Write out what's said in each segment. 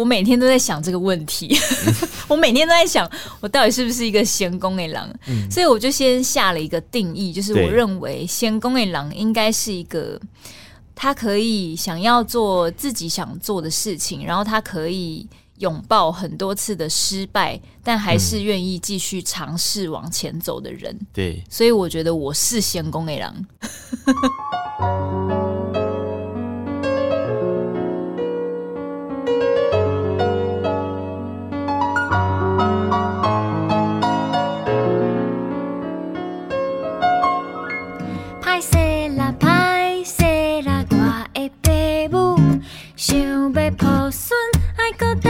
我每天都在想这个问题，我每天都在想，我到底是不是一个闲工诶狼？嗯，所以我就先下了一个定义，就是我认为闲工诶狼应该是一个，他可以想要做自己想做的事情，然后他可以拥抱很多次的失败，但还是愿意继续尝试往前走的人。对，所以我觉得我是 成功的人。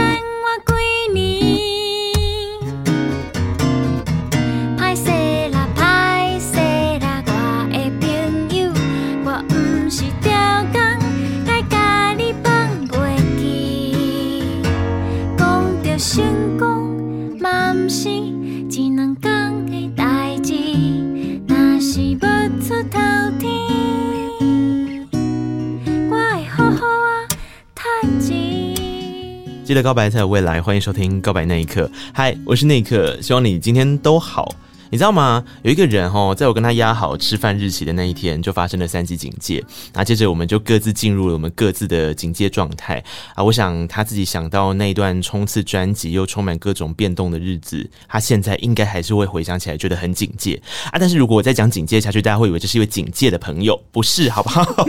记得告白才有未来，欢迎收听《告白那一刻》。嗨，我是那一刻，希望你今天都好。你知道吗？有一个人哦，在我跟他压好吃饭日期的那一天，就发生了三级警戒。那接着我们就各自进入了我们各自的警戒状态啊。我想他自己想到那一段冲刺专辑又充满各种变动的日子，他现在应该还是会回想起来觉得很警戒啊。但是如果我再讲警戒下去，大家会以为这是一位警戒的朋友，不是，好不好？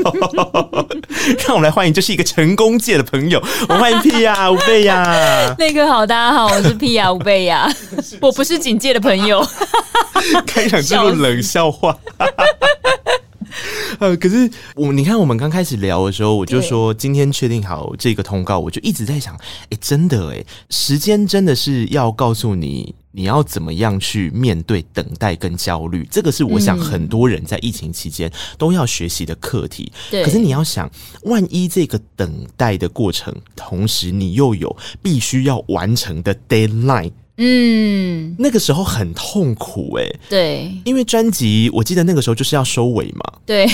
让我们来欢迎，这是一个成功界的朋友。我欢迎 Pia 吴蓓雅。那个好，大家好，我是 Pia 吴蓓雅。我不是警戒的朋友。开场这种冷笑话，呃，可是我你看，我们刚开始聊的时候，我就说今天确定好这个通告，我就一直在想，哎、欸，真的哎，时间真的是要告诉你你要怎么样去面对等待跟焦虑，这个是我想很多人在疫情期间都要学习的课题。对，可是你要想，万一这个等待的过程，同时你又有必须要完成的 deadline。嗯，那个时候很痛苦哎、欸，对，因为专辑我记得那个时候就是要收尾嘛，对，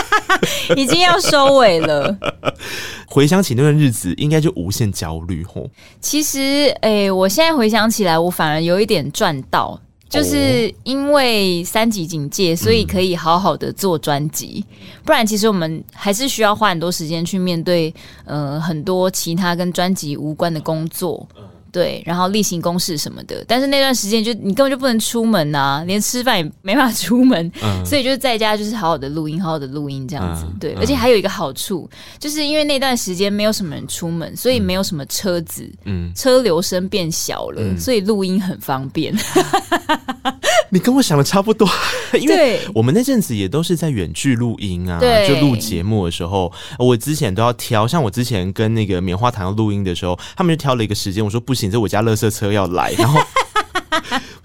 已经要收尾了。回想起那段日子，应该就无限焦虑吼。其实，哎、欸，我现在回想起来，我反而有一点赚到，就是因为三级警戒，所以可以好好的做专辑。嗯、不然，其实我们还是需要花很多时间去面对，呃，很多其他跟专辑无关的工作。对，然后例行公事什么的，但是那段时间就你根本就不能出门啊，连吃饭也没办法出门，嗯、所以就是在家就是好好的录音，好好的录音这样子。嗯、对，而且还有一个好处，就是因为那段时间没有什么人出门，所以没有什么车子，嗯，车流声变小了，嗯、所以录音很方便。你跟我想的差不多，因为我们那阵子也都是在远距录音啊，就录节目的时候，我之前都要挑，像我之前跟那个棉花糖要录音的时候，他们就挑了一个时间，我说不行，这我家垃圾车要来，然后。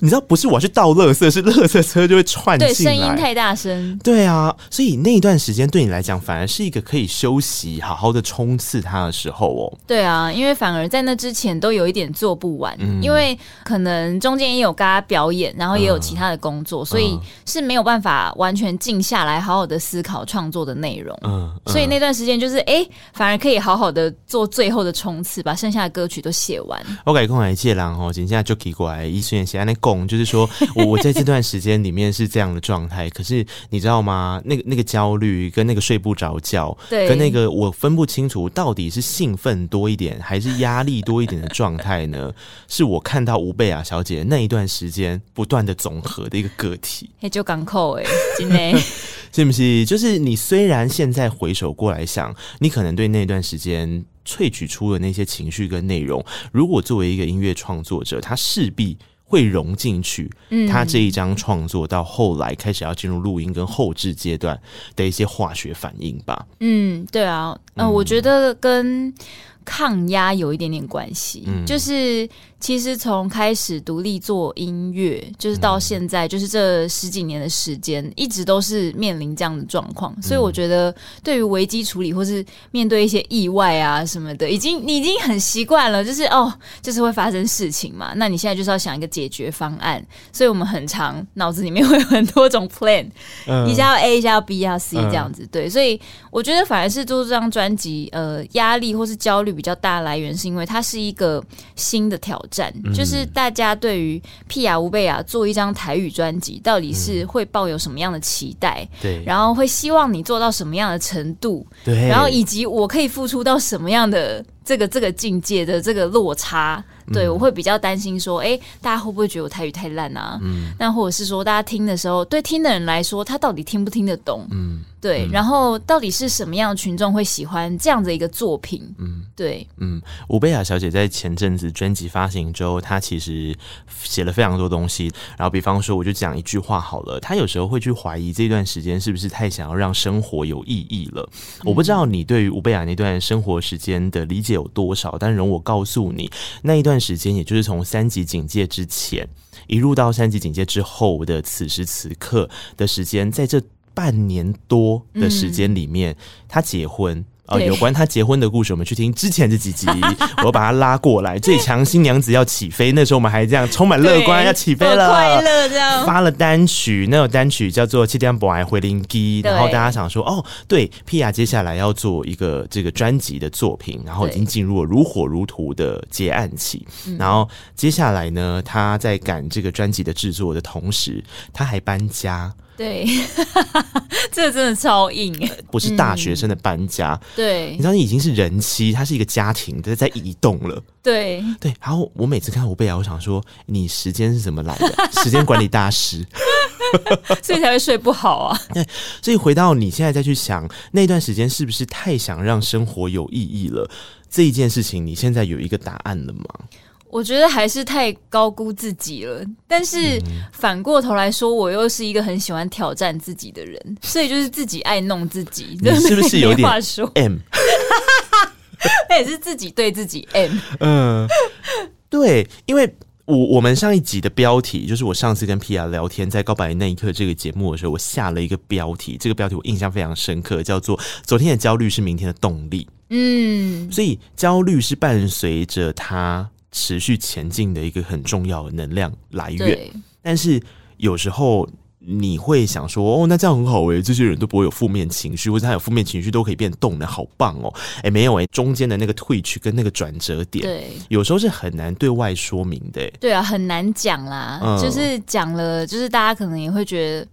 你知道不是我要去倒垃圾，是垃圾车就会串进来，对，声音太大声。对啊，所以那一段时间对你来讲，反而是一个可以休息、好好的冲刺它的时候哦。对啊，因为反而在那之前都有一点做不完，嗯、因为可能中间也有跟他表演，然后也有其他的工作，嗯、所以是没有办法完全静下来，好好的思考创作的内容。嗯，嗯所以那段时间就是哎、欸，反而可以好好的做最后的冲刺，把剩下的歌曲都写完。我改空来借狼哦，现在就可以过来，一瞬间写在那个。就是说，我我在这段时间里面是这样的状态，可是你知道吗？那个那个焦虑跟那个睡不着觉，对，跟那个我分不清楚到底是兴奋多一点还是压力多一点的状态呢？是我看到吴贝雅小姐那一段时间不断的总和的一个个体。哎，就港口哎，真的 是不是？就是你虽然现在回首过来想，你可能对那段时间萃取出的那些情绪跟内容，如果作为一个音乐创作者，他势必。会融进去，他这一张创作到后来开始要进入录音跟后置阶段的一些化学反应吧。嗯，对啊，呃，我觉得跟抗压有一点点关系，嗯，就是。其实从开始独立做音乐，就是到现在，就是这十几年的时间，一直都是面临这样的状况。所以我觉得，对于危机处理或是面对一些意外啊什么的，已经你已经很习惯了，就是哦，就是会发生事情嘛。那你现在就是要想一个解决方案。所以我们很长脑子里面会有很多种 plan，一下要 A，一下要 B，一下要 C 这样子。对，所以我觉得反而是做这张专辑，呃，压力或是焦虑比较大的来源，是因为它是一个新的挑战，嗯、就是大家对于屁雅乌贝亚做一张台语专辑，到底是会抱有什么样的期待？对、嗯，然后会希望你做到什么样的程度？对，然后以及我可以付出到什么样的这个这个境界的这个落差？对，我会比较担心说，哎，大家会不会觉得我台语太烂啊？嗯，那或者是说，大家听的时候，对听的人来说，他到底听不听得懂？嗯，对，然后到底是什么样的群众会喜欢这样的一个作品？嗯，对，嗯，吴贝雅小姐在前阵子专辑发行之后，她其实写了非常多东西。然后，比方说，我就讲一句话好了，她有时候会去怀疑这段时间是不是太想要让生活有意义了。我不知道你对于吴贝雅那段生活时间的理解有多少，但容我告诉你，那一段。段时间，也就是从三级警戒之前一路到三级警戒之后的此时此刻的时间，在这半年多的时间里面，他结婚。哦，有关他结婚的故事，我们去听之前这几集，我把他拉过来。最强新娘子要起飞，那时候我们还这样充满乐观，要起飞了，快乐这样。发了单曲，那首单曲叫做《七点不爱回零机》，然后大家想说，哦，对，皮亚接下来要做一个这个专辑的作品，然后已经进入了如火如荼的结案期。然后接下来呢，他在赶这个专辑的制作的同时，他还搬家。对，这个真的超硬，不是大学生的搬家。嗯、对，你知道，你已经是人妻，他是一个家庭在在移动了。对对，然后我每次看吴贝雅，我想说，你时间是怎么来的？时间管理大师，所以才会睡不好啊。对，所以回到你现在再去想那段时间，是不是太想让生活有意义了？这一件事情，你现在有一个答案了吗？我觉得还是太高估自己了，但是反过头来说，我又是一个很喜欢挑战自己的人，所以就是自己爱弄自己。你是不是有点 M？那也是自己对自己 M。嗯，对，因为我我们上一集的标题就是我上次跟 Pia 聊天在告白那一刻这个节目的时候，我下了一个标题，这个标题我印象非常深刻，叫做“昨天的焦虑是明天的动力”。嗯，所以焦虑是伴随着他。持续前进的一个很重要的能量来源，但是有时候你会想说，哦，那这样很好诶，这些人都不会有负面情绪，或者他有负面情绪都可以变动的，好棒哦！哎，没有诶，中间的那个退去跟那个转折点，对，有时候是很难对外说明的。对啊，很难讲啦，嗯、就是讲了，就是大家可能也会觉得。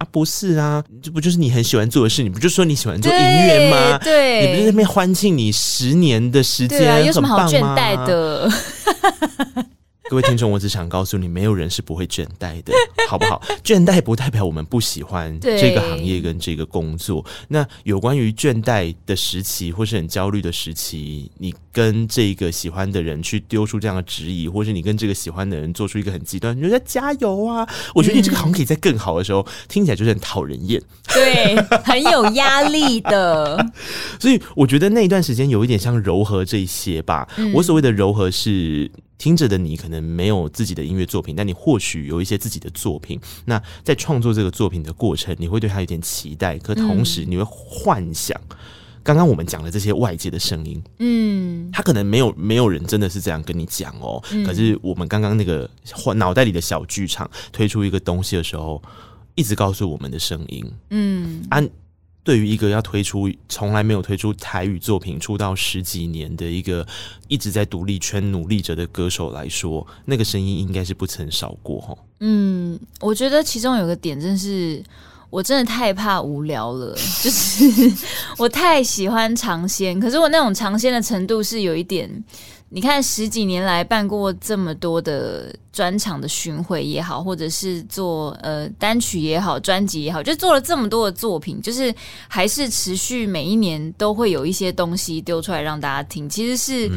啊，不是啊，这不就是你很喜欢做的事？你不就说你喜欢做音乐吗？对，对，你不是在那边欢庆你十年的时间，有什么好倦怠的？各位听众，我只想告诉你，没有人是不会倦怠的，好不好？倦怠不代表我们不喜欢这个行业跟这个工作。那有关于倦怠的时期，或是很焦虑的时期，你跟这个喜欢的人去丢出这样的质疑，或是你跟这个喜欢的人做出一个很极端，你觉得加油啊！我觉得你这个好像可以在更好的时候，嗯、听起来就是很讨人厌，对，很有压力的。所以我觉得那一段时间有一点像柔和这一些吧。嗯、我所谓的柔和是。听着的你可能没有自己的音乐作品，但你或许有一些自己的作品。那在创作这个作品的过程，你会对他有点期待，可同时你会幻想刚刚我们讲的这些外界的声音。嗯，他可能没有没有人真的是这样跟你讲哦。可是我们刚刚那个脑袋里的小剧场推出一个东西的时候，一直告诉我们的声音。嗯，按。对于一个要推出从来没有推出台语作品出道十几年的一个一直在独立圈努力着的歌手来说，那个声音应该是不曾少过哈。嗯，我觉得其中有个点真是，我真的太怕无聊了，就是 我太喜欢尝鲜，可是我那种尝鲜的程度是有一点。你看十几年来办过这么多的专场的巡回也好，或者是做呃单曲也好、专辑也好，就做了这么多的作品，就是还是持续每一年都会有一些东西丢出来让大家听。其实是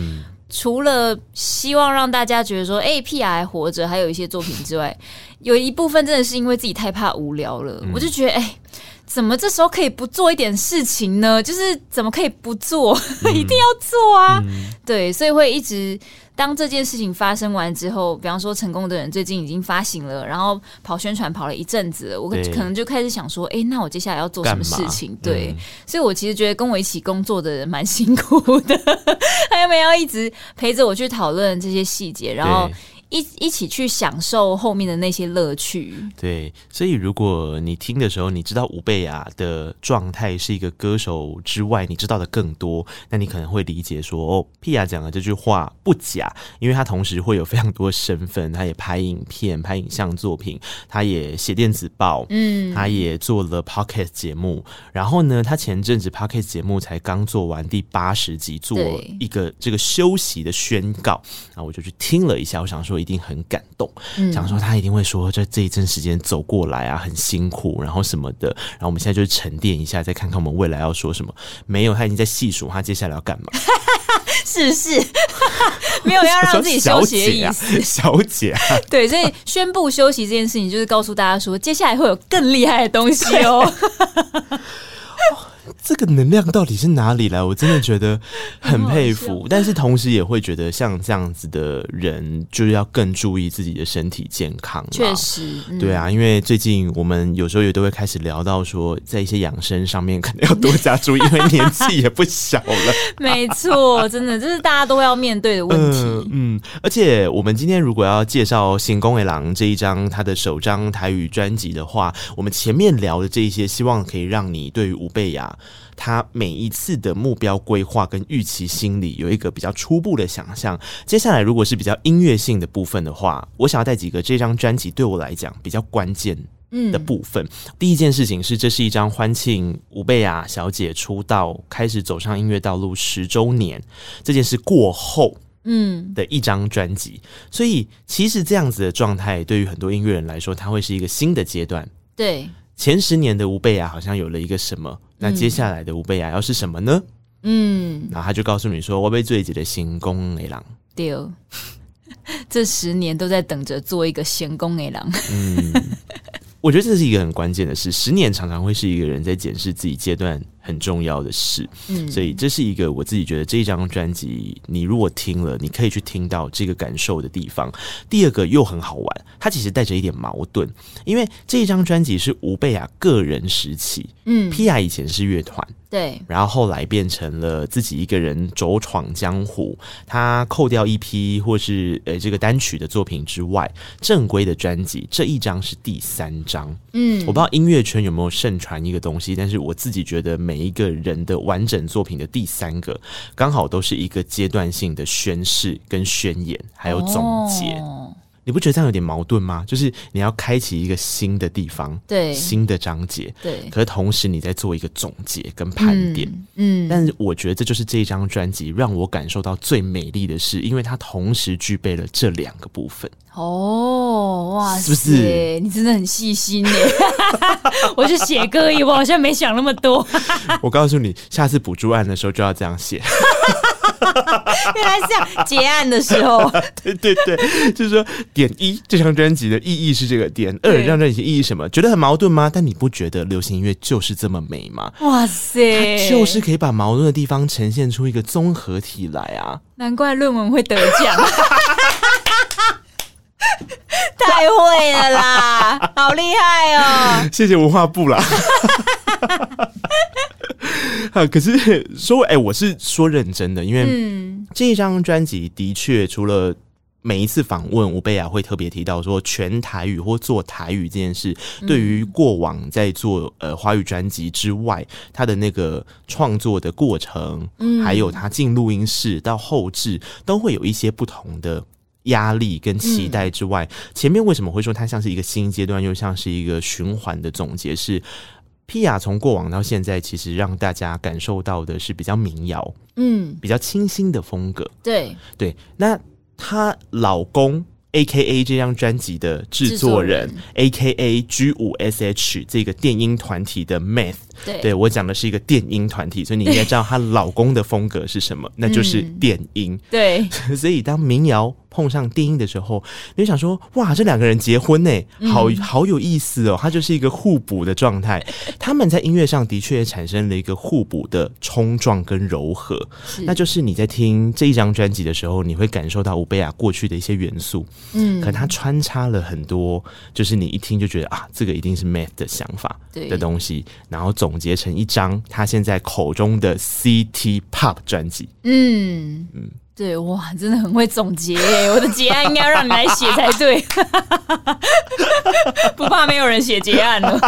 除了希望让大家觉得说，哎、欸，屁啊还活着，还有一些作品之外，有一部分真的是因为自己太怕无聊了，我就觉得哎。欸怎么这时候可以不做一点事情呢？就是怎么可以不做？嗯、一定要做啊！嗯、对，所以会一直当这件事情发生完之后，比方说成功的人最近已经发行了，然后跑宣传跑了一阵子了，我可能就开始想说，哎、欸，那我接下来要做什么事情？对，嗯、所以我其实觉得跟我一起工作的人蛮辛苦的，他有没有要一直陪着我去讨论这些细节，然后。一一起去享受后面的那些乐趣。对，所以如果你听的时候，你知道吴贝雅的状态是一个歌手之外，你知道的更多，那你可能会理解说，哦，Pia 讲的这句话不假，因为他同时会有非常多身份，他也拍影片、拍影像作品，他也写电子报，嗯，他也做了 Podcast 节目，然后呢，他前阵子 Podcast 节目才刚做完第八十集，做一个这个休息的宣告，啊我就去听了一下，我想说一定很感动，嗯、想说他一定会说在这一阵时间走过来啊，很辛苦，然后什么的，然后我们现在就是沉淀一下，再看看我们未来要说什么。没有，他已经在细数他接下来要干嘛，是 不是？没有要让自己休息的意思，小姐啊，姐 啊对，所以宣布休息这件事情，就是告诉大家说，接下来会有更厉害的东西哦。这个能量到底是哪里来？我真的觉得很 佩服，但是同时也会觉得像这样子的人，就是要更注意自己的身体健康。确实，嗯、对啊，因为最近我们有时候也都会开始聊到说，在一些养生上面可能要多加注意，因为年纪也不小了。没错，真的，这是大家都要面对的问题。呃、嗯，而且我们今天如果要介绍《行宫野郎》这一张他的首张台语专辑的话，我们前面聊的这一些，希望可以让你对于吴贝雅。他每一次的目标规划跟预期心里有一个比较初步的想象。接下来，如果是比较音乐性的部分的话，我想要带几个这张专辑对我来讲比较关键的部分。嗯、第一件事情是，这是一张欢庆吴贝雅小姐出道开始走上音乐道路十周年这件事过后，嗯的一张专辑。所以，其实这样子的状态对于很多音乐人来说，它会是一个新的阶段。对。前十年的吴贝雅好像有了一个什么，那接下来的吴蓓雅要是什么呢？嗯，然后他就告诉你说：“我被最己的行宫雷狼。”对，这十年都在等着做一个行宫雷狼。嗯，我觉得这是一个很关键的事。十年常常会是一个人在检视自己阶段很重要的事，嗯，所以这是一个我自己觉得这张专辑，你如果听了，你可以去听到这个感受的地方。第二个又很好玩，它其实带着一点矛盾，因为这张专辑是吴贝雅个人时期，嗯，Pia 以前是乐团，对，然后后来变成了自己一个人走闯江湖。他扣掉一批或是呃这个单曲的作品之外，正规的专辑这一张是第三张，嗯，我不知道音乐圈有没有盛传一个东西，但是我自己觉得每每一个人的完整作品的第三个，刚好都是一个阶段性的宣誓跟宣言，还有总结。哦、你不觉得这样有点矛盾吗？就是你要开启一个新的地方，对，新的章节，对。可是同时你在做一个总结跟盘点，嗯。嗯，但是我觉得这就是这一张专辑让我感受到最美丽的事，因为它同时具备了这两个部分。哦，哇塞，是不是？你真的很细心耶！我就写歌而已，我好像没想那么多。我告诉你，下次补助案的时候就要这样写。原来是这样，结案的时候。对对对，就是说，点一，这张专辑的意义是这个；点二，这张专辑意义什么？觉得很矛盾吗？但你不觉得流行音乐就是这么美吗？哇塞，它就是可以把矛盾的地方呈现出一个综合体来啊！难怪论文会得奖。太会了啦，好厉害哦！谢谢文化部啦。啊，可是说，哎、欸，我是说认真的，因为这一张专辑的确，除了每一次访问吴贝雅会特别提到说全台语或做台语这件事，对于过往在做呃华语专辑之外，他的那个创作的过程，还有他进录音室到后置，都会有一些不同的。压力跟期待之外，嗯、前面为什么会说它像是一个新阶段，又像是一个循环的总结？是 Pia 从过往到现在，其实让大家感受到的是比较民谣，嗯，比较清新的风格。对对，那她老公。A K A 这张专辑的制作人，，A K A G 五 S H 这个电音团体的 Math，对，对我讲的是一个电音团体，所以你应该知道她老公的风格是什么，那就是电音。嗯、对，所以当民谣碰上电音的时候，你就想说，哇，这两个人结婚呢，好好有意思哦，他就是一个互补的状态。他们在音乐上的确也产生了一个互补的冲撞跟柔和，那就是你在听这一张专辑的时候，你会感受到吴贝亚过去的一些元素，嗯，可他穿插了很多，就是你一听就觉得啊，这个一定是 Math 的想法的东西，然后总结成一张他现在口中的 City Pop 专辑，嗯。嗯。对，哇，真的很会总结耶！我的结案应该要让你来写才对，不怕没有人写结案了。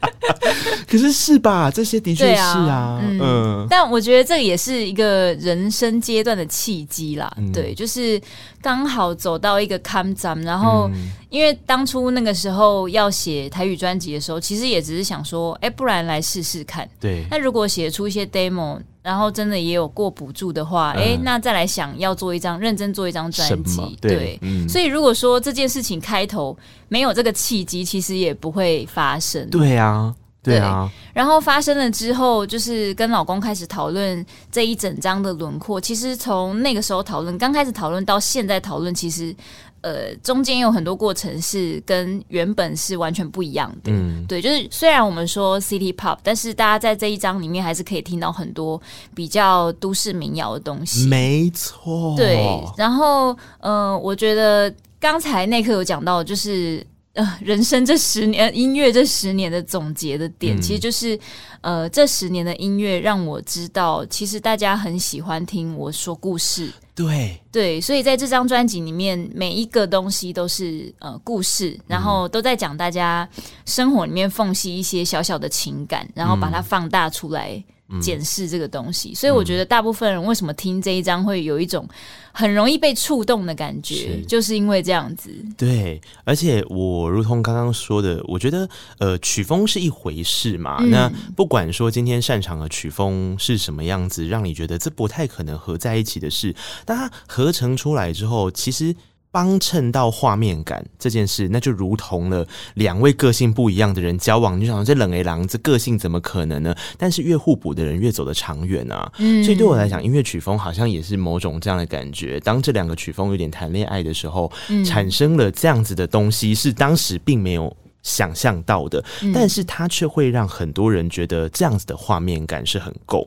可是是吧？这些的确是啊，啊嗯，嗯。但我觉得这也是一个人生阶段的契机啦，嗯、对，就是刚好走到一个坎站，然后因为当初那个时候要写台语专辑的时候，其实也只是想说，哎，不然来试试看。对。那如果写出一些 demo。然后真的也有过补助的话，哎、嗯，那再来想要做一张认真做一张专辑，对，对嗯、所以如果说这件事情开头没有这个契机，其实也不会发生。对啊，对啊。对，然后发生了之后，就是跟老公开始讨论这一整张的轮廓。其实从那个时候讨论，刚开始讨论到现在讨论，其实。呃，中间有很多过程是跟原本是完全不一样的。嗯，对，就是虽然我们说 City Pop，但是大家在这一章里面还是可以听到很多比较都市民谣的东西。没错。对，然后呃，我觉得刚才那刻有讲到，就是。呃，人生这十年，音乐这十年的总结的点，嗯、其实就是，呃，这十年的音乐让我知道，其实大家很喜欢听我说故事。对对，所以在这张专辑里面，每一个东西都是呃故事，然后都在讲大家生活里面缝隙一些小小的情感，然后把它放大出来。检视这个东西，所以我觉得大部分人为什么听这一张会有一种很容易被触动的感觉，是就是因为这样子。对，而且我如同刚刚说的，我觉得呃曲风是一回事嘛，嗯、那不管说今天擅长的曲风是什么样子，让你觉得这不太可能合在一起的事，但它合成出来之后，其实。帮衬到画面感这件事，那就如同了两位个性不一样的人交往，你就想说这冷 A 狼这个性怎么可能呢？但是越互补的人越走得长远啊！嗯，所以对我来讲，音乐曲风好像也是某种这样的感觉。当这两个曲风有点谈恋爱的时候，嗯、产生了这样子的东西，是当时并没有想象到的，嗯、但是它却会让很多人觉得这样子的画面感是很够。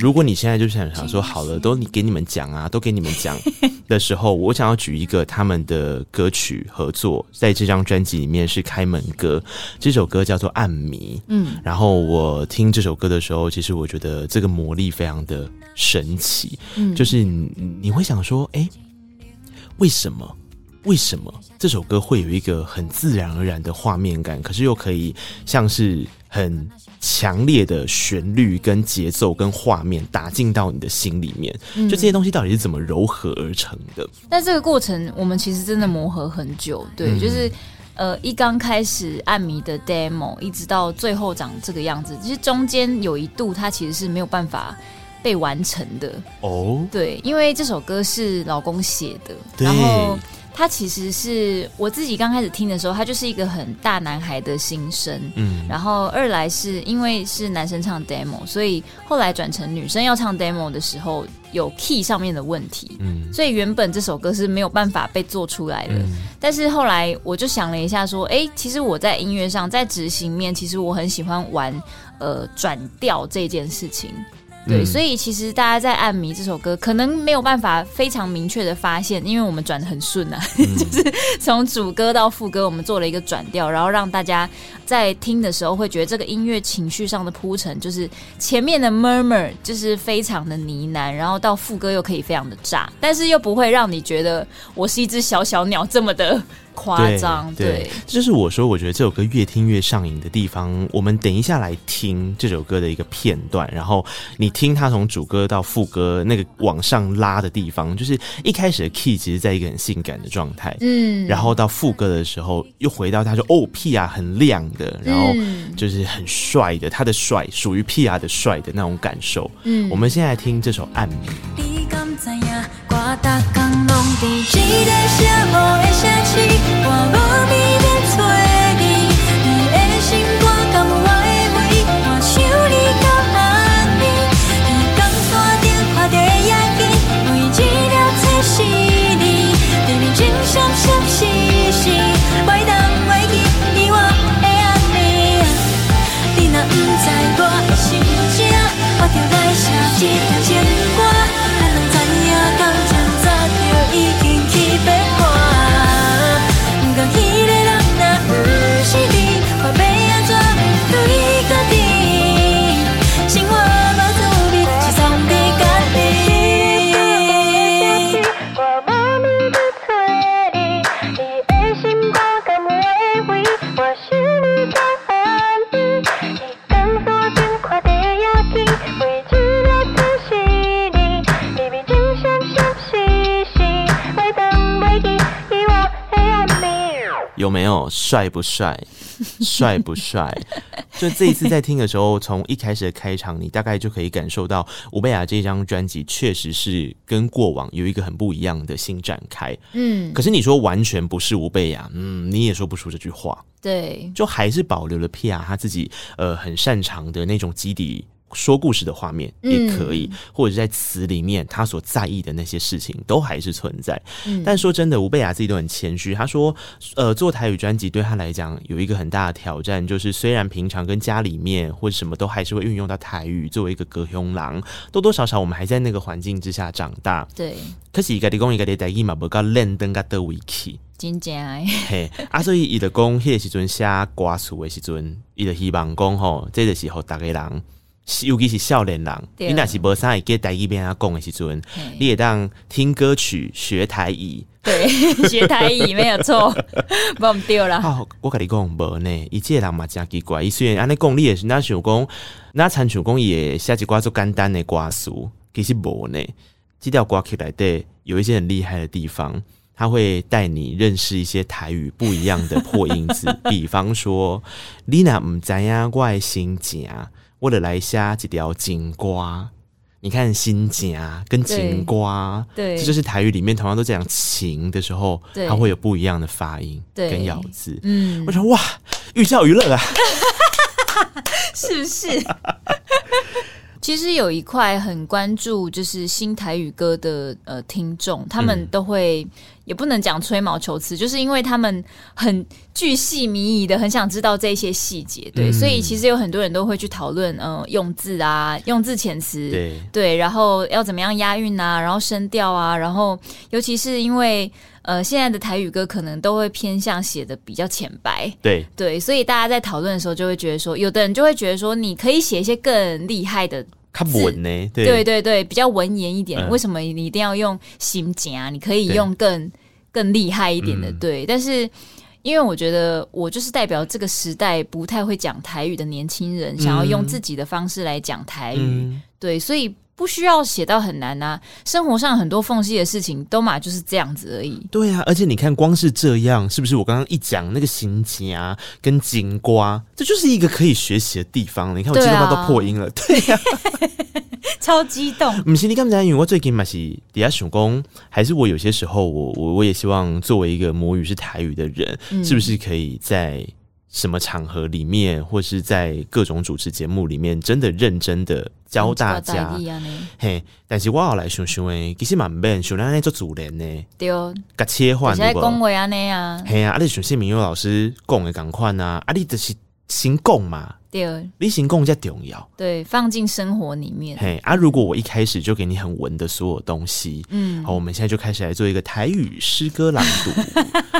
如果你现在就想想说好了，都你给你们讲啊，都给你们讲 的时候，我想要举一个他们的歌曲合作，在这张专辑里面是开门歌，这首歌叫做《暗迷》。嗯，然后我听这首歌的时候，其实我觉得这个魔力非常的神奇。嗯，就是你你会想说，哎，为什么？为什么这首歌会有一个很自然而然的画面感，可是又可以像是很强烈的旋律、跟节奏、跟画面打进到你的心里面？嗯，就这些东西到底是怎么糅合而成的？但这个过程，我们其实真的磨合很久。对，嗯，就是呃，一刚开始暗迷的 demo，一直到最后长这个样子，其实中间有一度，它其实是没有办法被完成的。哦，对，因为这首歌是老公写的，对然后。他其实是我自己刚开始听的时候，他就是一个很大男孩的心声。嗯，然后二来是因为是男生唱 demo，所以后来转成女生要唱 demo 的时候，有 key 上面的问题。嗯，所以原本这首歌是没有办法被做出来的。嗯，但是后来我就想了一下，说，哎，其实我在音乐上，在执行面，其实我很喜欢玩呃转调这件事情。对，所以其实大家在《暗迷》这首歌可能没有办法非常明确的发现，因为我们转的很顺啊，嗯、就是从主歌到副歌，我们做了一个转调，然后让大家在听的时候会觉得这个音乐情绪上的铺陈，就是前面的 murmur 就是非常的呢喃，然后到副歌又可以非常的炸，但是又不会让你觉得我是一只小小鸟这么的。夸张，对，这就是我说，我觉得这首歌越听越上瘾的地方。我们等一下来听这首歌的一个片段，然后你听它从主歌到副歌那个往上拉的地方，就是一开始的 key 其实在一个很性感的状态，嗯，然后到副歌的时候又回到他说哦屁啊很亮的，然后就是很帅的，他的帅属于屁啊的帅的那种感受，嗯，我们现在来听这首暗迷。逐工拢伫这个寂寞的城市，我无眠。帅不帅？帅不帅？就这一次在听的时候，从一开始的开场，你大概就可以感受到吴贝雅这张专辑确实是跟过往有一个很不一样的新展开。嗯，可是你说完全不是吴贝雅，嗯，你也说不出这句话。对，就还是保留了 Pia 他自己呃很擅长的那种基底。说故事的画面也可以，嗯、或者是在词里面他所在意的那些事情都还是存在。嗯、但说真的，吴贝雅自己都很谦虚，他说：“呃，做台语专辑对他来讲有一个很大的挑战，就是虽然平常跟家里面或者什么都还是会运用到台语，作为一个隔胸郎，多多少少我们还在那个环境之下长大。对，可是一个的讲一个的台语嘛，不够练登个的维气，真正嘿 啊，所以伊的讲迄个时阵写歌词的时阵，伊就希望讲吼，这个时候大个人。尤其是少年人，你若是无啥会记台语边啊讲的时阵，你也当听歌曲学台语。对，学台语没有错，不我们丢了。好，我跟你讲无呢，伊这个人嘛真奇怪。伊虽然安尼讲，你也是那想讲，那参想讲也写一寡做简单的歌词，其实无呢。这条歌曲来的有一些很厉害的地方，他会带你认识一些台语不一样的破音字，比方说，你若唔知影我的心情。为了来下几条金瓜，你看新夹跟金瓜，对，这就是台语里面同样都讲情的时候，对。它会有不一样的发音跟咬字。嗯，我说哇，寓教于乐啊，是不是？其实有一块很关注就是新台语歌的呃听众，他们都会。也不能讲吹毛求疵，就是因为他们很巨细靡遗的，很想知道这些细节，对，嗯、所以其实有很多人都会去讨论，嗯、呃，用字啊，用字遣词，对，对，然后要怎么样押韵啊，然后声调啊，然后尤其是因为呃，现在的台语歌可能都会偏向写的比较浅白，对，对，所以大家在讨论的时候就会觉得说，有的人就会觉得说，你可以写一些更厉害的。它文呢？对，对对对，比较文言一点。嗯、为什么你一定要用心经啊？你可以用更更厉害一点的，嗯、对。但是因为我觉得我就是代表这个时代不太会讲台语的年轻人，嗯、想要用自己的方式来讲台语，嗯、对，所以。不需要写到很难啊，生活上很多缝隙的事情都嘛就是这样子而已。对啊，而且你看，光是这样，是不是我刚刚一讲那个心啊跟金瓜，这就是一个可以学习的地方。你看我激动到都破音了，对呀、啊，超激动。不是你刚才因为我最近嘛是底下想工，还是我有些时候我我我也希望作为一个母语是台语的人，嗯、是不是可以在。什么场合里面，或是在各种主持节目里面，真的认真的教大家。嘿，但是我要来想想诶，其实蛮笨，想让那做主人呢。对，甲切换，现在讲话安尼啊。嘿啊，啊你想谢铭祐老师讲的共款啊，啊你就是行动嘛。对，你行共才重要。对，放进生活里面。嘿啊，如果我一开始就给你很文的所有东西，嗯，好，我们现在就开始来做一个台语诗歌朗读。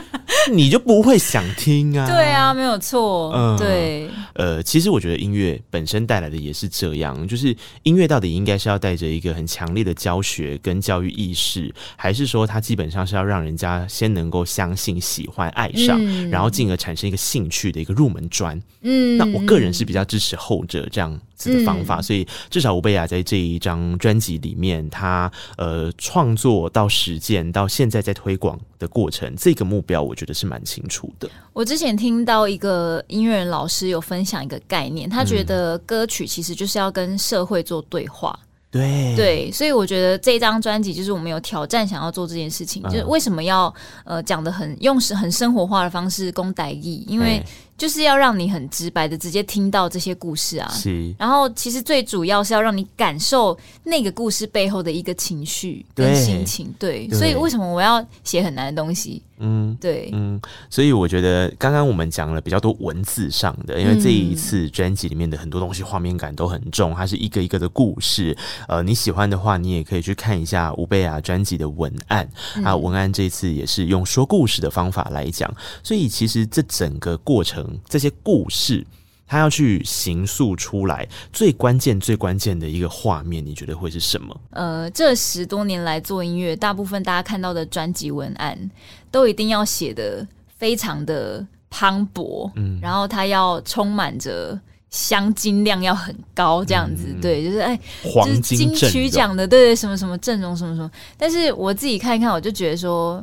你就不会想听啊？对啊，没有错。嗯，对。呃，其实我觉得音乐本身带来的也是这样，就是音乐到底应该是要带着一个很强烈的教学跟教育意识，还是说它基本上是要让人家先能够相信、喜欢、爱上，嗯、然后进而产生一个兴趣的一个入门砖？嗯，那我个人是比较支持后者这样子的方法，嗯、所以至少吴贝雅在这一张专辑里面，他呃创作到实践到现在在推广的过程，这个目标我觉得是蛮清楚的。我之前听到一个音乐人老师有分享一个概念，他觉得歌曲其实就是要跟社会做对话。对对，所以我觉得这张专辑就是我们有挑战，想要做这件事情，嗯、就是为什么要呃讲的很用很生活化的方式讲台语，因为。就是要让你很直白的直接听到这些故事啊。是。然后其实最主要是要让你感受那个故事背后的一个情绪跟心情。对，对，所以为什么我要写很难的东西？嗯，对，嗯，所以我觉得刚刚我们讲了比较多文字上的，因为这一次专辑里面的很多东西画面感都很重，它是一个一个的故事。呃，你喜欢的话，你也可以去看一下吴贝雅专辑的文案啊。文案这次也是用说故事的方法来讲，所以其实这整个过程，这些故事，他要去形塑出来，最关键、最关键的一个画面，你觉得会是什么？呃，这十多年来做音乐，大部分大家看到的专辑文案。都一定要写的非常的磅礴，嗯，然后它要充满着镶金量要很高，这样子，嗯、对，就是哎，黄金曲奖的，对对，什么什么阵容，什么什么。但是我自己看一看，我就觉得说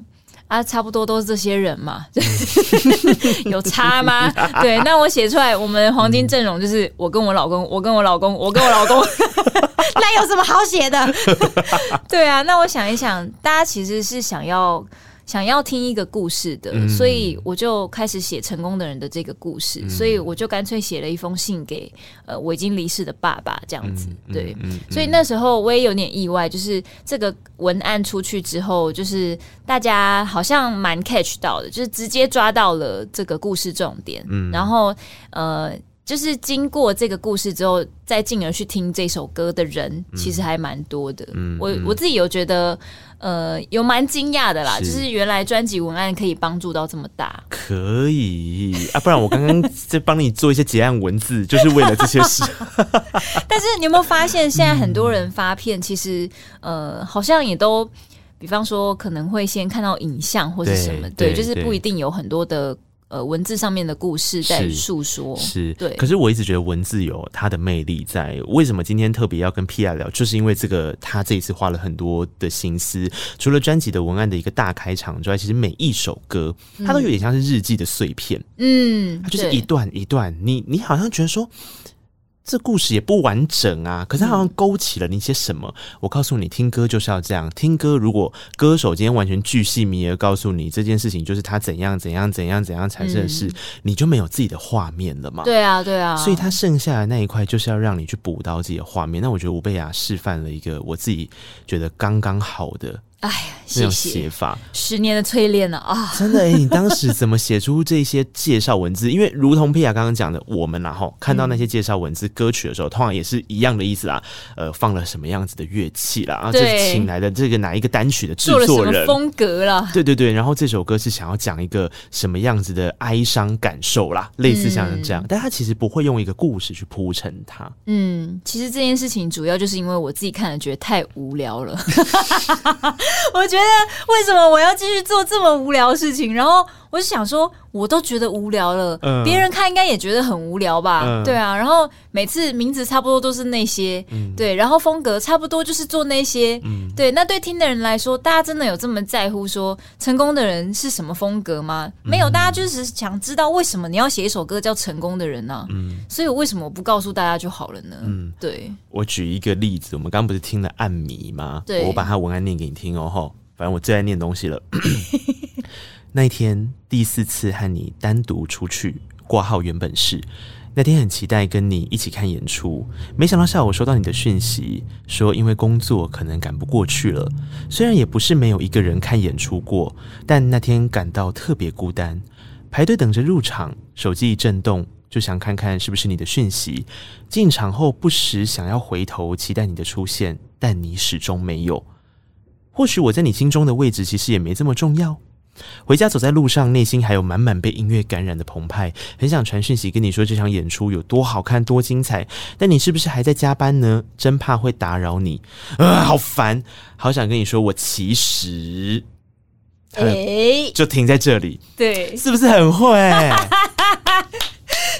啊，差不多都是这些人嘛，有差吗？对，那我写出来，我们黄金阵容就是我跟我老公，我跟我老公，我跟我老公，那有什么好写的？对啊，那我想一想，大家其实是想要。想要听一个故事的，嗯、所以我就开始写成功的人的这个故事，嗯、所以我就干脆写了一封信给呃我已经离世的爸爸，这样子。嗯、对，所以那时候我也有点意外，就是这个文案出去之后，就是大家好像蛮 catch 到的，就是直接抓到了这个故事重点。嗯，然后呃。就是经过这个故事之后，再进而去听这首歌的人，其实还蛮多的。嗯，我我自己有觉得，呃，有蛮惊讶的啦。是就是原来专辑文案可以帮助到这么大，可以啊，不然我刚刚在帮你做一些结案文字，就是为了这些事。但是你有没有发现，现在很多人发片，其实呃，好像也都，比方说可能会先看到影像或是什么，对，就是不一定有很多的。呃，文字上面的故事在诉说，是，是对。可是我一直觉得文字有它的魅力在。为什么今天特别要跟 Pia 聊？就是因为这个，他这一次花了很多的心思。除了专辑的文案的一个大开场之外，其实每一首歌，它都有点像是日记的碎片。嗯，它就是一段一段，你你好像觉得说。这故事也不完整啊，可是它好像勾起了你些什么。嗯、我告诉你，听歌就是要这样。听歌，如果歌手今天完全巨细靡遗告诉你这件事情就是他怎样怎样怎样怎样产生的事，嗯、你就没有自己的画面了嘛？对啊，对啊。所以他剩下的那一块就是要让你去补到自己的画面。那我觉得吴贝雅示范了一个我自己觉得刚刚好的。哎呀，那种写法，十年的淬炼了啊！真的哎、欸，你当时怎么写出这些介绍文字？因为如同 Pia 刚刚讲的，我们然后看到那些介绍文字歌曲的时候，通常也是一样的意思啦。呃，放了什么样子的乐器啦？然后就是请来的这个哪一个单曲的制作人风格啦？对对对，然后这首歌是想要讲一个什么样子的哀伤感受啦？类似像这样，嗯、但他其实不会用一个故事去铺陈它。嗯，其实这件事情主要就是因为我自己看了觉得太无聊了。我觉得为什么我要继续做这么无聊的事情？然后我就想说，我都觉得无聊了，嗯、别人看应该也觉得很无聊吧？嗯、对啊。然后每次名字差不多都是那些，嗯、对，然后风格差不多就是做那些，嗯、对。那对听的人来说，大家真的有这么在乎说成功的人是什么风格吗？嗯、没有，大家就是想知道为什么你要写一首歌叫《成功的人》呢？嗯，所以我为什么我不告诉大家就好了呢？嗯，对。我举一个例子，我们刚刚不是听了《暗迷》吗？对，我把它文案念给你听哦，吼。反正我最爱念东西了。那一天第四次和你单独出去挂号，原本是那天很期待跟你一起看演出，没想到下午收到你的讯息，说因为工作可能赶不过去了。虽然也不是没有一个人看演出过，但那天感到特别孤单。排队等着入场，手机一震动，就想看看是不是你的讯息。进场后不时想要回头期待你的出现，但你始终没有。或许我在你心中的位置其实也没这么重要。回家走在路上，内心还有满满被音乐感染的澎湃，很想传讯息跟你说这场演出有多好看、多精彩。但你是不是还在加班呢？真怕会打扰你。啊，好烦！好想跟你说，我其实……哎，就停在这里。对，是不是很会？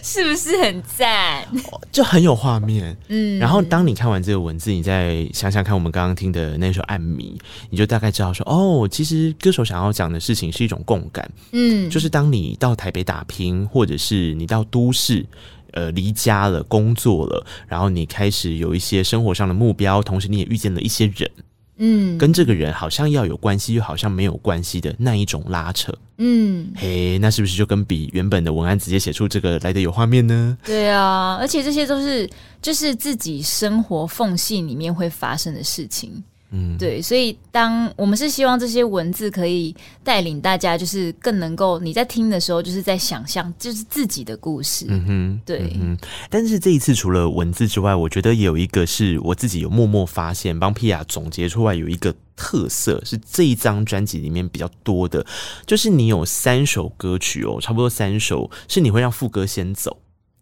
是不是很赞？就很有画面。嗯，然后当你看完这个文字，你再想想看，我们刚刚听的那首《暗迷》，你就大概知道说，哦，其实歌手想要讲的事情是一种共感。嗯，就是当你到台北打拼，或者是你到都市，呃，离家了，工作了，然后你开始有一些生活上的目标，同时你也遇见了一些人。嗯，跟这个人好像要有关系，又好像没有关系的那一种拉扯。嗯，嘿，那是不是就跟比原本的文案直接写出这个来的有画面呢？对啊，而且这些都是就是自己生活缝隙里面会发生的事情。嗯，对，所以当我们是希望这些文字可以带领大家，就是更能够你在听的时候，就是在想象，就是自己的故事。嗯哼，对。嗯，但是这一次除了文字之外，我觉得有一个是我自己有默默发现，帮 Pia 总结出来有一个特色，是这一张专辑里面比较多的，就是你有三首歌曲哦，差不多三首是你会让副歌先走。